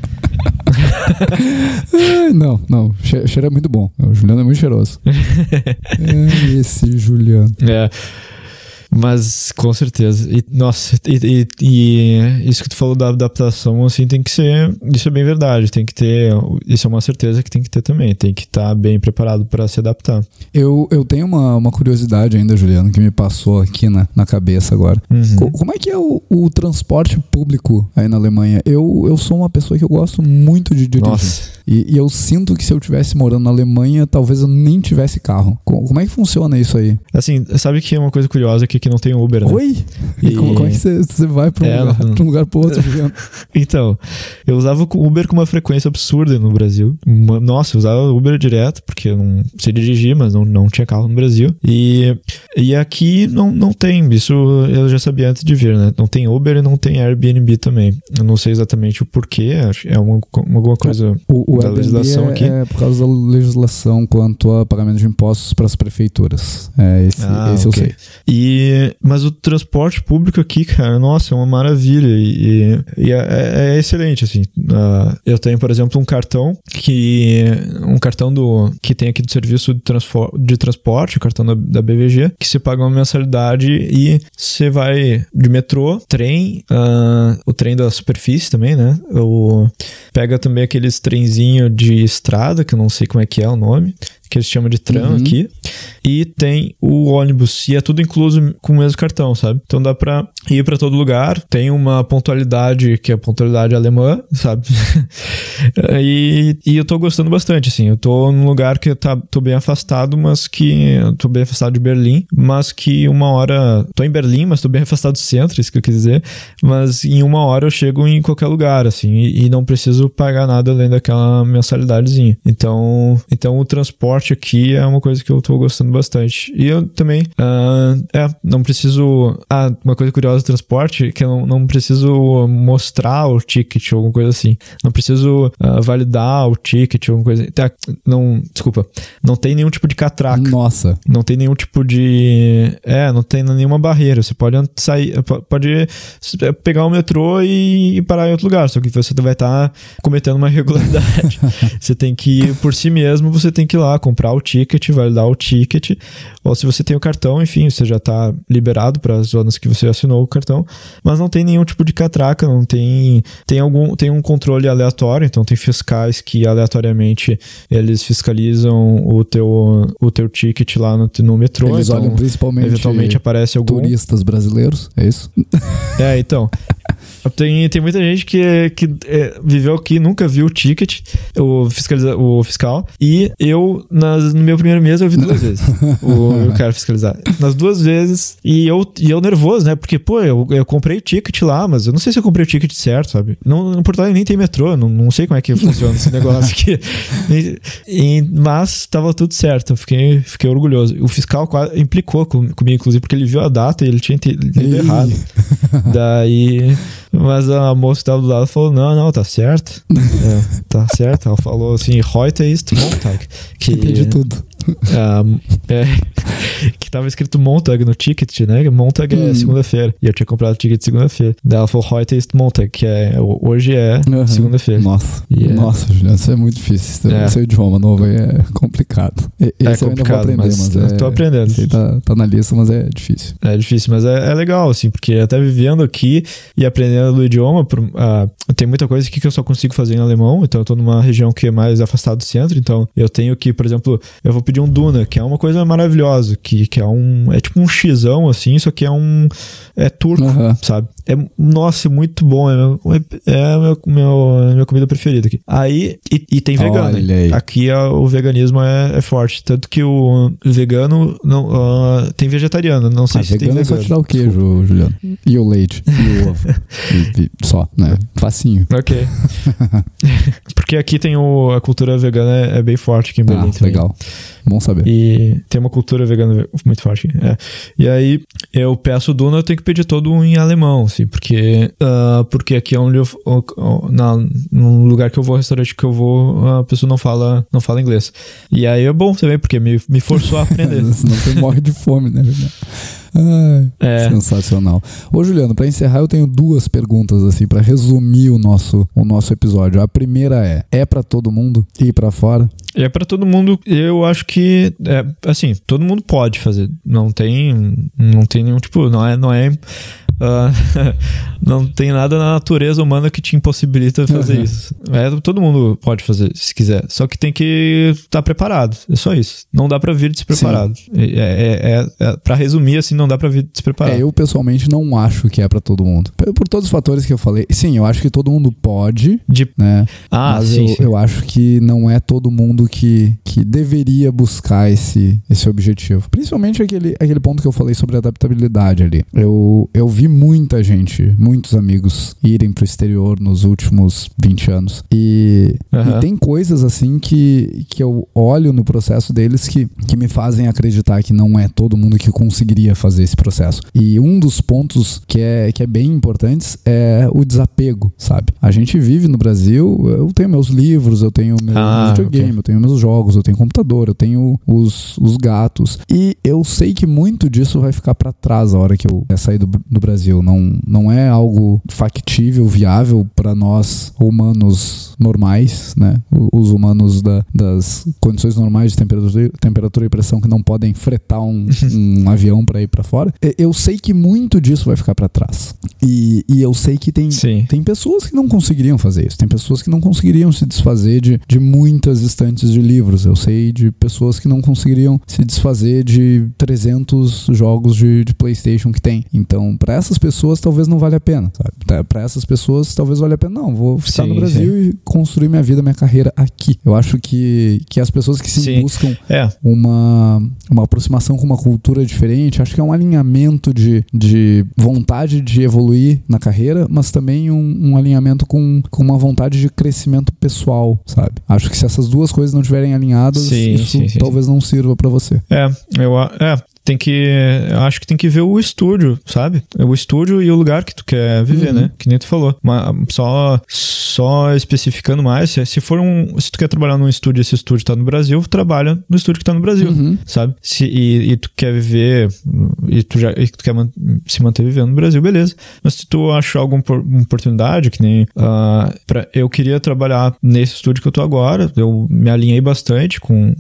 Speaker 1: não, não. Cheiro é muito bom. O Juliano é muito cheiroso. é esse Juliano.
Speaker 2: É. Mas, com certeza. E, nossa, e, e, e, isso que tu falou da adaptação, assim, tem que ser. Isso é bem verdade. Tem que ter. Isso é uma certeza que tem que ter também. Tem que estar tá bem preparado para se adaptar.
Speaker 1: Eu, eu tenho uma, uma curiosidade ainda, Juliano, que me passou aqui na, na cabeça agora. Uhum. Como é que é o, o, transporte público aí na Alemanha? Eu, eu sou uma pessoa que eu gosto muito de dirigir. Nossa. E, e eu sinto que se eu estivesse morando na Alemanha, talvez eu nem tivesse carro. Como, é que funciona isso aí?
Speaker 2: Assim, sabe que é uma coisa curiosa que que não tem Uber, né?
Speaker 1: Oi? E, e como, como, é que você, vai para um, é, lugar, pra um lugar pro outro?
Speaker 2: então, eu usava Uber com uma frequência absurda no Brasil. Nossa, eu usava Uber direto, porque eu não sei dirigir, mas não, não tinha carro no Brasil. E, e aqui não, não tem, isso eu já sabia antes de vir, né? Não tem Uber e não tem Airbnb também. Eu não sei exatamente o porquê, é uma, uma alguma coisa...
Speaker 1: O, o
Speaker 2: da legislação
Speaker 1: é,
Speaker 2: aqui.
Speaker 1: É por causa da legislação quanto a pagamento de impostos para as prefeituras. É, esse,
Speaker 2: Ah,
Speaker 1: esse
Speaker 2: ok.
Speaker 1: eu sei.
Speaker 2: E, mas o transporte público aqui, cara, nossa, é uma maravilha e, e é, é- é excelente, assim. Ah, eu tenho, por exemplo, um cartão que um cartão do que tem aqui do serviço de, de transporte, o cartão da, da BVG, que você paga uma mensalidade e você vai de metrô, trem, ah, o trem da superfície também, né? O, pega também aqueles de estrada, que eu não sei como é que é o nome, que eles chamam de tram
Speaker 1: Uhum.
Speaker 2: aqui. E tem o ônibus, e é tudo incluso com o mesmo cartão, sabe? Então dá pra ir pra todo lugar. Tem uma pontualidade que é a pontualidade alemã, sabe? e, e eu tô gostando bastante, assim. Eu tô num lugar que tá, tô bem afastado, mas que. Tô bem afastado de Berlim, mas que uma hora. Tô em Berlim, mas tô bem afastado do centro, isso que eu quis dizer. Mas em uma hora eu chego em qualquer lugar, assim, e, e não preciso pagar nada além daquela mensalidadezinha. Então, então o transporte aqui é uma coisa que eu tô gostando bastante. E eu também, ah, é, não preciso. Ah, uma coisa curiosa do transporte que eu não, não preciso mostrar o ticket ou alguma coisa assim. Não preciso ah, validar o ticket ou alguma coisa. Tá, não, desculpa. Não tem nenhum tipo de catraca.
Speaker 1: Nossa.
Speaker 2: Não tem nenhum tipo de. É, não tem nenhuma barreira. Você pode sair, po- pode pegar o metrô e, e parar em outro lugar. Só que você vai estar cometendo uma irregularidade. você tem que ir por si mesmo, você tem que ir lá comprar o ticket, validar o ticket. Ou se você tem o cartão, enfim, você já está liberado para as zonas que você assinou o cartão. Mas não tem nenhum tipo de catraca, não tem. Tem algum. Tem um controle aleatório, então tem fiscais que aleatoriamente eles fiscalizam o teu, o teu ticket lá no, no metrô.
Speaker 1: Eles
Speaker 2: então,
Speaker 1: olham principalmente
Speaker 2: eventualmente aparece algum.
Speaker 1: turistas brasileiros, é isso?
Speaker 2: É, então. Tem, tem muita gente que, que é, viveu aqui, nunca viu o ticket, o, fiscaliza, o fiscal. E eu, nas, no meu primeiro mês, eu vi duas vezes o, o cara fiscalizar. Nas duas vezes. E eu, e eu nervoso, né? Porque, pô, eu, eu comprei o ticket lá, mas eu não sei se eu comprei o ticket certo, sabe? Não, no Porto Alegre nem tem metrô, não, não sei como é que funciona esse negócio aqui. E- e- mas tava tudo certo, eu fiquei, fiquei orgulhoso. O fiscal quase implicou com- comigo, inclusive, porque ele viu a data e ele tinha entendido errado. Daí. Mas a moça que tava do lado falou: não, não, tá certo. É, tá certo. Ela falou assim: Reuter ist Montag. Que,
Speaker 1: Entendi tudo.
Speaker 2: Ah, é, que tava escrito Montag no ticket, né? Montag é
Speaker 1: Hum.
Speaker 2: segunda-feira. E eu tinha comprado o ticket segunda-feira. Daí ela falou: Reuter ist Montag, que é hoje é
Speaker 1: Aham.
Speaker 2: segunda-feira.
Speaker 1: Nossa.
Speaker 2: E é-
Speaker 1: Nossa, Juliano, isso é muito difícil.
Speaker 2: É.
Speaker 1: Seu idioma novo aí é complicado.
Speaker 2: É
Speaker 1: Esse eu ainda vou
Speaker 2: complicado,
Speaker 1: aprender,
Speaker 2: mas
Speaker 1: mas, é,
Speaker 2: tô aprendendo.
Speaker 1: tá, tá na lista, mas é difícil.
Speaker 2: É difícil, mas é, é legal, assim, porque até vivendo aqui e aprendendo o idioma, por- ah, tem muita coisa aqui que eu só consigo fazer em alemão, então eu tô numa região que é mais afastada do centro, então eu tenho que, por exemplo, eu vou pedir um Duna, que é uma coisa maravilhosa, que, que é um, é tipo um xão, assim, só que é um, é turco,
Speaker 1: Aham.
Speaker 2: sabe? É, nossa, é muito bom, é, meu, é a meu, meu, minha comida preferida aqui. Aí, e, e tem vegano. Aqui a- o veganismo é, é forte. Tanto que o vegano não, ah, tem vegetariano. Não sei
Speaker 1: Ah,
Speaker 2: se tem
Speaker 1: vegano é
Speaker 2: vegano.
Speaker 1: só tirar o queijo, Juliano. E o leite. E o ovo. E- e só, né? Facinho.
Speaker 2: Ok. Porque aqui tem o, a cultura vegana é, é bem forte aqui em Berlim
Speaker 1: Ah,
Speaker 2: também.
Speaker 1: legal. Bom saber.
Speaker 2: E tem uma cultura vegana muito forte. É. E aí, eu peço o Duna, eu tenho que pedir todo em alemão, assim, porque, ah, porque aqui é onde eu. Na, no lugar que eu vou, restaurante que eu vou, a pessoa não fala, não fala inglês. E aí é bom também, porque me, me forçou a aprender.
Speaker 1: Senão você morre de fome, né? Ai,
Speaker 2: É.
Speaker 1: Sensacional. Ô, Juliano, pra encerrar, eu tenho duas perguntas, assim, pra resumir o nosso, o nosso episódio. A primeira é: é pra todo mundo ir pra fora?
Speaker 2: É pra todo mundo, eu acho que, é, assim, todo mundo pode fazer. Não tem, não tem nenhum tipo, não é, não é, ah, não tem nada na natureza humana que te impossibilita fazer
Speaker 1: Uhum.
Speaker 2: isso. É, todo mundo pode fazer, se quiser. Só que tem que estar preparado. É só isso. Não dá pra vir despreparado. É, é, é, é, pra resumir, assim, não dá pra vir despreparado.
Speaker 1: É, eu pessoalmente não acho que é pra todo mundo. Por, por todos os fatores que eu falei. Sim, eu acho que todo mundo pode,
Speaker 2: De-
Speaker 1: né?
Speaker 2: ah,
Speaker 1: Mas
Speaker 2: sim,
Speaker 1: eu,
Speaker 2: sim.
Speaker 1: eu acho que não é todo mundo que, que deveria buscar esse, esse objetivo. Principalmente aquele, aquele ponto que eu falei sobre adaptabilidade ali. Eu, eu vi vi muita gente, muitos amigos irem pro exterior nos últimos 20 anos. E,
Speaker 2: Aham.
Speaker 1: e tem coisas assim que, que eu olho no processo deles que, que me fazem acreditar que não é todo mundo que conseguiria fazer esse processo. E um dos pontos que é, que é bem importantes é o desapego, sabe? A gente vive no Brasil, eu tenho meus livros, eu tenho meu
Speaker 2: Ah,
Speaker 1: videogame,
Speaker 2: ok.
Speaker 1: eu tenho meus jogos, eu tenho computador, eu tenho os, os gatos. E eu sei que muito disso vai ficar pra trás a hora que eu sair do, do Brasil. Não, não é algo factível, viável pra nós humanos normais, né? Os humanos da- das condições normais de temperatura, temperatura e pressão que não podem fretar um, um avião pra ir pra fora. Eu sei que muito disso vai ficar pra trás. E, e eu sei que tem,
Speaker 2: Sim.
Speaker 1: tem pessoas que não conseguiriam fazer isso. Tem pessoas que não conseguiriam se desfazer de, de muitas estantes de livros. Eu sei de pessoas que não conseguiriam se desfazer de 300 jogos de, de PlayStation que tem. Então, pra essas pessoas, talvez não vale a pena. Sabe? Pra essas pessoas, talvez valha a pena. Não, vou ficar
Speaker 2: Sim,
Speaker 1: no Brasil e construir minha vida, minha carreira aqui. Eu acho que, que as pessoas que se
Speaker 2: Sim.
Speaker 1: buscam
Speaker 2: É,
Speaker 1: uma, uma aproximação com uma cultura diferente. Acho que é um alinhamento de, de vontade de evoluir na carreira, mas também um, um alinhamento com, com uma vontade de crescimento pessoal, sabe? Acho que se essas duas coisas não estiverem alinhadas,
Speaker 2: Sim,
Speaker 1: isso
Speaker 2: sim, sim,
Speaker 1: talvez não sirva pra você.
Speaker 2: É, eu é, tem que. Eu acho que tem que ver o estúdio, sabe? O estúdio e o lugar que tu quer viver,
Speaker 1: Uhum.
Speaker 2: né? Que nem tu falou. Mas só, só especificando mais, se, se for um. Se tu quer trabalhar num estúdio e esse estúdio tá no Brasil, trabalha no estúdio que tá no Brasil.
Speaker 1: Uhum.
Speaker 2: Sabe? Se, e, e tu quer viver e tu já e tu quer man- se manter vivendo no Brasil, beleza. Mas se tu achar alguma opor- uma oportunidade, que nem ah, pra, eu queria trabalhar nesse estúdio que eu tô agora, eu me alinhei bastante com,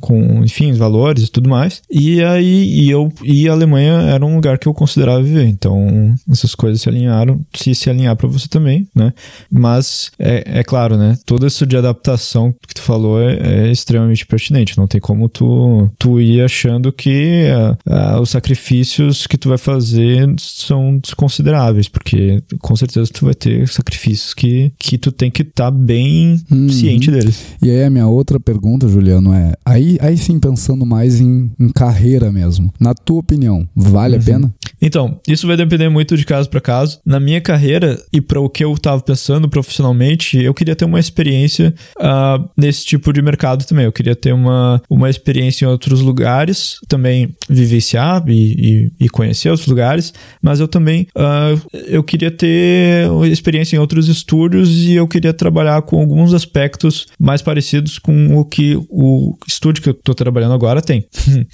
Speaker 2: com enfim, os valores e tudo mais. E aí e eu e a Alemanha era um lugar que eu considerava viver. Então, essas coisas se alinharam, se se alinhar pra você também, né? Mas é, é claro, né? Todo isso de adaptação que tu falou é, é extremamente pertinente. Não tem como tu, tu ir achando que ah, ah, os sacrifícios que tu vai fazer são desconsideráveis, porque com certeza tu vai ter sacrifícios que, que tu tem que estar bem
Speaker 1: Uhum.
Speaker 2: ciente deles.
Speaker 1: E aí a minha outra pergunta, Juliano, é aí, aí sim pensando mais em, em carreira mesmo. Na tua opinião, vale
Speaker 2: Uhum.
Speaker 1: a pena?
Speaker 2: Então, isso vai depender muito de caso para caso. Na minha carreira e para o que eu tava pensando profissionalmente, eu queria ter uma experiência ah, nesse tipo de mercado também. Eu queria ter uma, uma experiência em outros lugares, também vivenciar e, e, e conhecer outros lugares, mas eu também ah, eu queria ter experiência em outros estúdios e eu queria trabalhar com alguns aspectos mais parecidos com o que o estúdio que eu tô trabalhando agora tem.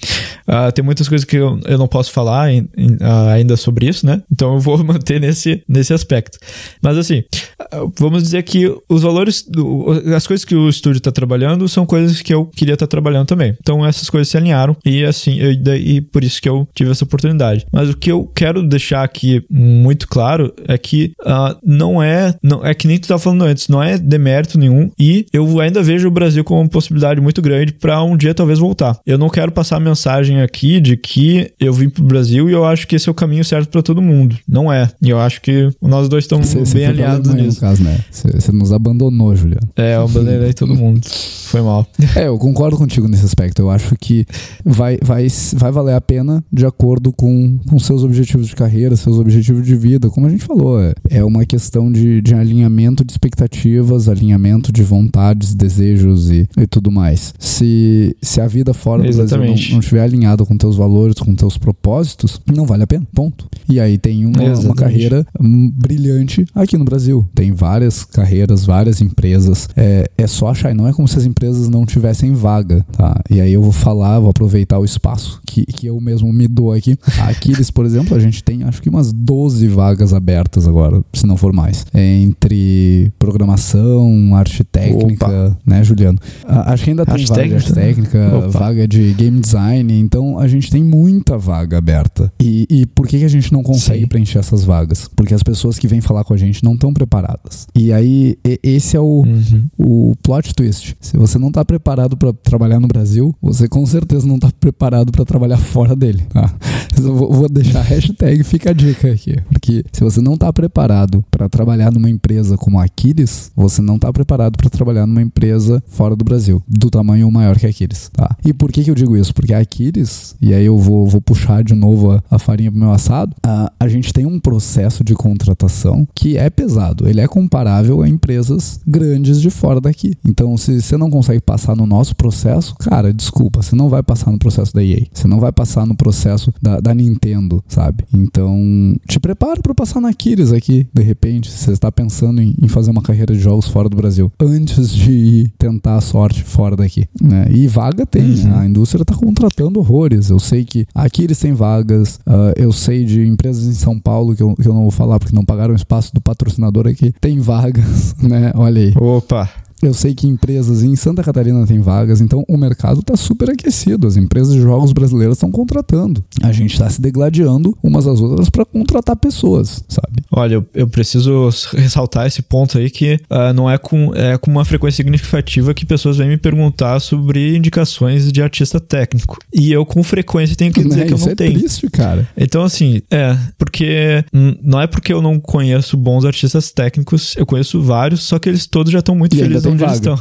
Speaker 2: Ah, tem muitas coisas que eu, eu não posso falar em- em- ah, ainda sobre isso, né? Então eu vou manter nesse, nesse aspecto. Mas assim, ah, vamos dizer que os valores, as coisas que o estúdio está trabalhando são coisas que eu queria estar trabalhando também. Então essas coisas se alinharam e assim, eu, daí por isso que eu tive essa oportunidade. Mas o que eu quero deixar aqui muito claro é que ah, não é, não é que nem tu estava falando antes, não é demérito nenhum e eu ainda vejo o Brasil como uma possibilidade muito grande para um dia talvez voltar. Eu não quero passar a mensagem aqui de que eu vim pro Brasil e eu acho que esse é o caminho certo para todo mundo. Não é. E eu acho que nós dois estamos
Speaker 1: você
Speaker 2: bem alinhados
Speaker 1: Alemanha, no
Speaker 2: nisso.
Speaker 1: né? Você, você nos abandonou, Juliano.
Speaker 2: É, eu abandonei todo mundo. Foi mal.
Speaker 1: É, eu concordo contigo nesse aspecto. Eu acho que vai, vai, vai valer a pena de acordo com, com seus objetivos de carreira, seus objetivos de vida. Como a gente falou, é, é uma questão de, de alinhamento de expectativas, alinhamento de vontades, desejos e, e tudo mais. Se, se a vida fora do Brasil não,
Speaker 2: Exatamente.
Speaker 1: não estiver alinhada com teus valores, com teus propósitos, não vale a pena. Ponto. E aí tem uma, uma carreira hum, brilhante aqui no Brasil. Tem várias carreiras, várias empresas. É, é só achar, e não é como se as empresas não tivessem vaga, tá? E aí eu vou falar, vou aproveitar o espaço que, que eu mesmo me dou aqui. A Aquiles, por exemplo, a gente tem acho que umas 12 vagas abertas agora, se não for mais. É entre programação, arte técnica, né, Juliano? A- acho que ainda tem
Speaker 2: Arte
Speaker 1: vaga de arte
Speaker 2: técnica, Opa.
Speaker 1: vaga de game design, então a gente tem muita vaga aberta. E, e por que, que a gente não consegue
Speaker 2: Sim.
Speaker 1: preencher essas vagas? Porque as pessoas que vêm falar com a gente não estão preparadas. E aí, esse é o, uhum. o plot twist. Se você não está preparado para trabalhar no Brasil, você com certeza não está preparado para trabalhar fora dele. Tá? Eu vou deixar a hashtag, fica a dica aqui. Porque se você não está preparado para trabalhar numa empresa como a Aquiles, você não está preparado para trabalhar numa empresa fora do Brasil, do tamanho maior que a Aquiles. Tá? E por que, que eu digo isso? Porque a Aquiles, e aí eu vou, vou puxar de novo a, a farinha pro meu assado, a, a gente tem um processo de contratação que é pesado. Ele é comparável a empresas grandes de fora daqui. Então, se você não consegue passar no nosso processo, cara, desculpa, você não vai passar no processo da EA. Você não vai passar no processo da, da Nintendo, sabe? Então, te prepara para passar na Aquiles aqui, de repente, se você está pensando em, em, fazer uma carreira de jogos fora do Brasil, antes de ir tentar a sorte fora daqui. Né? E vaga tem, uhum. a indústria está contratando horrores. Eu sei que aqui eles têm vagas, uh, eu sei de empresas em São Paulo, que eu, que eu não vou falar porque não pagaram espaço do patrocinador aqui, tem vagas, né? Olha aí.
Speaker 2: Opa!
Speaker 1: Eu sei que empresas em Santa Catarina têm vagas, então o mercado está super aquecido. As empresas de jogos brasileiras estão contratando. A gente está se degladiando umas às outras para contratar pessoas, sabe?
Speaker 2: Olha, eu, eu, preciso ressaltar esse ponto aí que uh, não é com, é com uma frequência significativa que pessoas vêm me perguntar sobre indicações de artista técnico. E eu com frequência tenho que dizer né? que eu não
Speaker 1: é
Speaker 2: tenho.
Speaker 1: Triste, cara.
Speaker 2: Então, assim, é, porque não é porque eu não conheço bons artistas técnicos, eu conheço vários, só que eles todos já estão muito e felizes onde vaga. eles estão.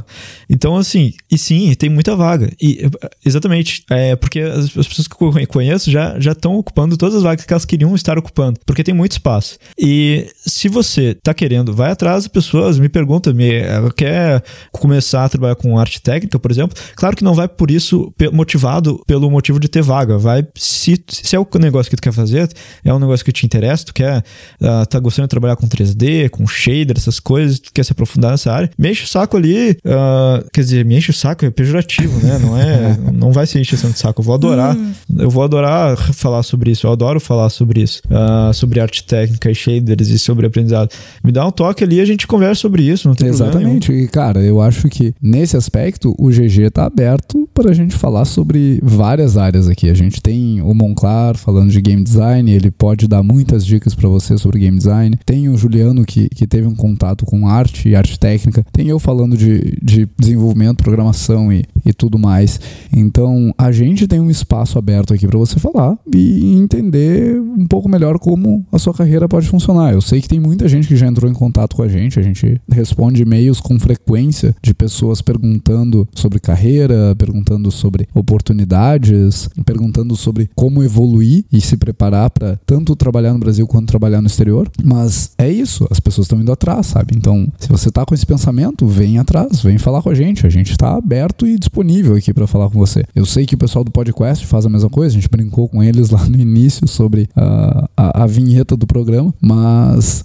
Speaker 2: Então, assim, e sim, tem muita vaga. E exatamente, é porque as, as pessoas que eu conheço já já estão ocupando todas as vagas que elas queriam estar ocupando, porque tem muito espaço. E se você tá querendo, vai atrás de pessoas, me pergunta, me quer começar a trabalhar com arte técnica, por exemplo? Claro que não vai por isso motivado pelo motivo de ter vaga, vai se, se é o negócio que tu quer fazer, é um negócio que te interessa, tu quer uh, tá gostando de trabalhar com 3D, com shader, essas coisas, tu quer se aprofundar nessa área, mexe o saco ali, uh, quer dizer, me enche o saco é pejorativo, né? Não é, não vai ser encheção de saco. Eu vou adorar, hum. eu vou adorar falar sobre isso. Eu adoro falar sobre isso, uh, sobre arte técnica e e sobre aprendizado. Me dá um toque ali, a gente conversa sobre isso. Não tem
Speaker 1: Exatamente. E cara, eu acho que nesse aspecto o GG tá aberto para a gente falar sobre várias áreas aqui. A gente tem o Monclar falando de game design, ele pode dar muitas dicas para você sobre game design. Tem o Juliano que, que teve um contato com arte e arte técnica. Tem eu falando de, de desenvolvimento, programação e, e tudo mais. Então, a gente tem um espaço aberto aqui para você falar e entender um pouco melhor como a sua carreira pode funcionar. Eu sei que tem muita gente que já entrou em contato com a gente, a gente responde e-mails com frequência de pessoas perguntando sobre carreira, perguntando sobre oportunidades, perguntando sobre como evoluir e se preparar para tanto trabalhar no Brasil quanto trabalhar no exterior. Mas é isso, as pessoas estão indo atrás, sabe? Então, se você tá com esse pensamento, vem atrás, vem falar com a gente. A gente está aberto e disponível aqui para falar com você. Eu sei que o pessoal do podcast faz a mesma coisa, a gente brincou com eles lá no início sobre uh, a, a, vinheta do programa, mas,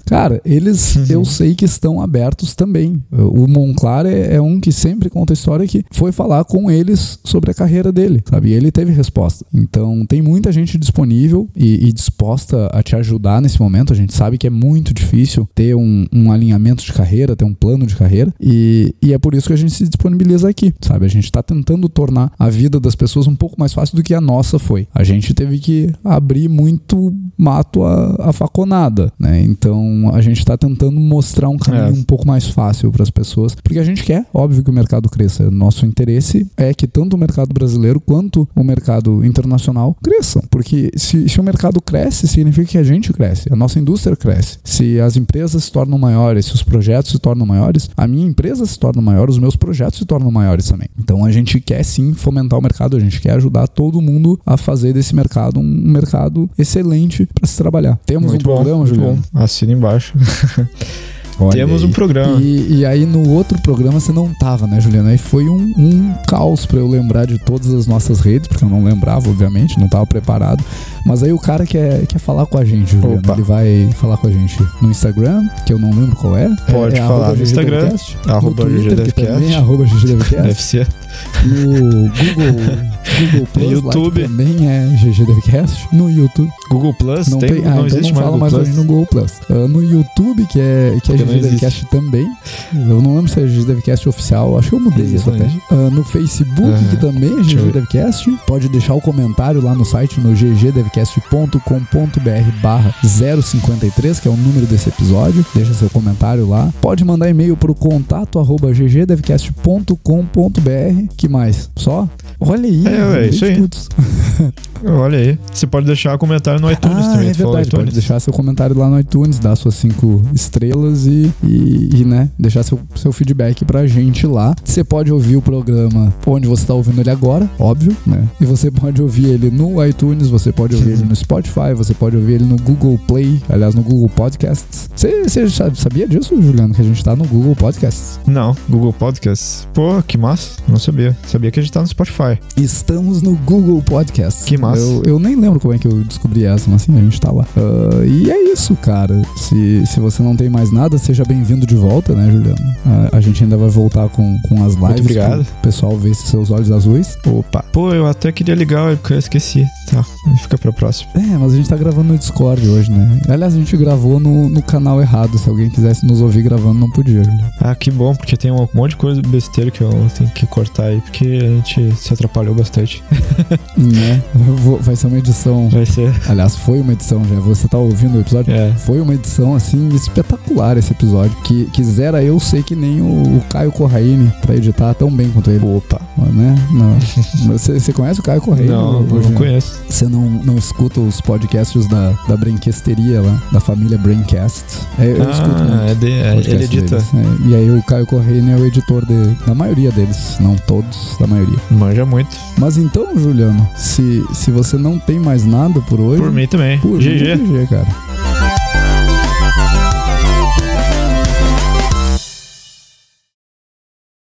Speaker 1: cara, eles uhum. eu sei que estão abertos também. O Monclar é, é, um que sempre conta a história que foi falar com eles sobre a carreira dele, sabe? E ele teve resposta. Então, tem muita gente disponível e, e disposta a te ajudar nesse momento. A gente sabe que é muito difícil ter um, um alinhamento de carreira, ter um plano de carreira, e, e é por isso que a gente se disponibiliza aqui, sabe? A gente está tentando tornar a vida das pessoas um pouco mais fácil do que a nossa foi. A gente teve que abrir muito mato a, a faconada, né? Então a gente está tentando mostrar um caminho é. um pouco mais fácil para as pessoas, porque a gente quer, óbvio, que o mercado cresça. Nosso interesse é que tanto o mercado brasileiro quanto o mercado internacional cresçam, porque se, se o mercado cresce, significa que a gente cresce, a nossa indústria cresce. Se as empresas se tornam maiores, se os projetos se tornam maiores, a minha empresa se torna maior, os meus projetos se tornam maiores também. Então a gente quer sim fomentar o mercado, a gente quer ajudar todo mundo a fazer desse mercado um mercado excelente para se trabalhar. Temos muito um bom, programa, Juliano?
Speaker 2: Assina embaixo. Olha Temos aí. um programa.
Speaker 1: E, e, aí no outro programa você não tava, né, Juliano? Aí foi um, um caos para eu lembrar de todas as nossas redes, porque eu não lembrava, obviamente, não tava preparado. Mas aí o cara quer, quer falar com a gente, Juliano. Opa. Ele vai falar com a gente no Instagram, que eu não lembro qual é.
Speaker 2: Pode é, é falar no Instagram.
Speaker 1: Arroba também é arroba GGDevcast.
Speaker 2: Deve ser.
Speaker 1: No Google, Google Plus,
Speaker 2: YouTube.
Speaker 1: também é GGDevcast. No YouTube.
Speaker 2: Google Plus?
Speaker 1: Não tem, tem ah, não então existe não fala mais, mais no Google Plus. Uh, no YouTube, que é, que é GG Devcast também. Eu não lembro se é GG Devcast oficial, acho que eu mudei isso até. Uh, no Facebook, uhum. que também é GG Devcast. Pode deixar o comentário lá no site no ggdevcast.com.br barra 053, que é o número desse episódio. Deixa seu comentário lá. Pode mandar e-mail pro contato arroba ggdevcast.com.br. Que mais? Só? Olha aí.
Speaker 2: É, é isso aí. Olha aí. Você pode deixar comentário no iTunes
Speaker 1: ah,
Speaker 2: também.
Speaker 1: É verdade, pode deixar seu comentário lá no iTunes, dar suas cinco estrelas e, e, e, né, deixar seu, seu feedback pra gente lá. Você pode ouvir o programa onde você tá ouvindo ele agora, óbvio, né? E você pode ouvir ele no iTunes, você pode ouvir ele no Spotify, você pode ouvir ele no Google Play, aliás, no Google Podcasts. Você, você sabia disso, Juliano, que a gente tá no Google Podcasts?
Speaker 2: Não, Google Podcasts. Pô, que massa. Não sabia. Sabia que a gente tá no Spotify.
Speaker 1: Estamos no Google Podcasts.
Speaker 2: Que massa.
Speaker 1: Eu, eu nem lembro como é que eu descobri essa, mas assim, a gente tá lá. Uh, e é isso, cara. Se, se você não tem mais nada, seja bem-vindo de volta, né, Juliano? Uh, a gente ainda vai voltar com, com as lives. Muito
Speaker 2: obrigado.
Speaker 1: O pessoal ver seus olhos azuis.
Speaker 2: Opa. Pô, eu até queria ligar, porque eu esqueci. Tá, fica pra próxima.
Speaker 1: É, mas a gente tá gravando no Discord hoje, né? Aliás, a gente gravou no, no canal errado. Se alguém quisesse nos ouvir gravando, não podia, Juliano.
Speaker 2: Ah, que bom, porque tem um monte de coisa besteira que eu tenho que cortar aí, porque a gente se atrapalhou bastante.
Speaker 1: né? Vai ser uma edição.
Speaker 2: Vai ser.
Speaker 1: Aliás, foi uma edição já. Você tá ouvindo o episódio?
Speaker 2: É.
Speaker 1: Foi uma edição, assim, espetacular esse episódio. Que quisera eu sei que nem o, o Caio Corraine pra editar tão bem quanto ele.
Speaker 2: Opa.
Speaker 1: Né? Não. Você, você conhece o Caio Corraine?
Speaker 2: Não, eu não conheço.
Speaker 1: Você não, não escuta os podcasts da, da Brinquesteria lá, da família Braincast?
Speaker 2: É, eu ah, escuto muito. É de, é, ele edita.
Speaker 1: É, e aí o Caio Corraine é o editor de, da maioria deles. Não todos, da maioria.
Speaker 2: Manja muito.
Speaker 1: Mas então, Juliano, se, se você não tem mais nada por hoje.
Speaker 2: Por mim também.
Speaker 1: Por
Speaker 2: GG.
Speaker 1: GG, cara.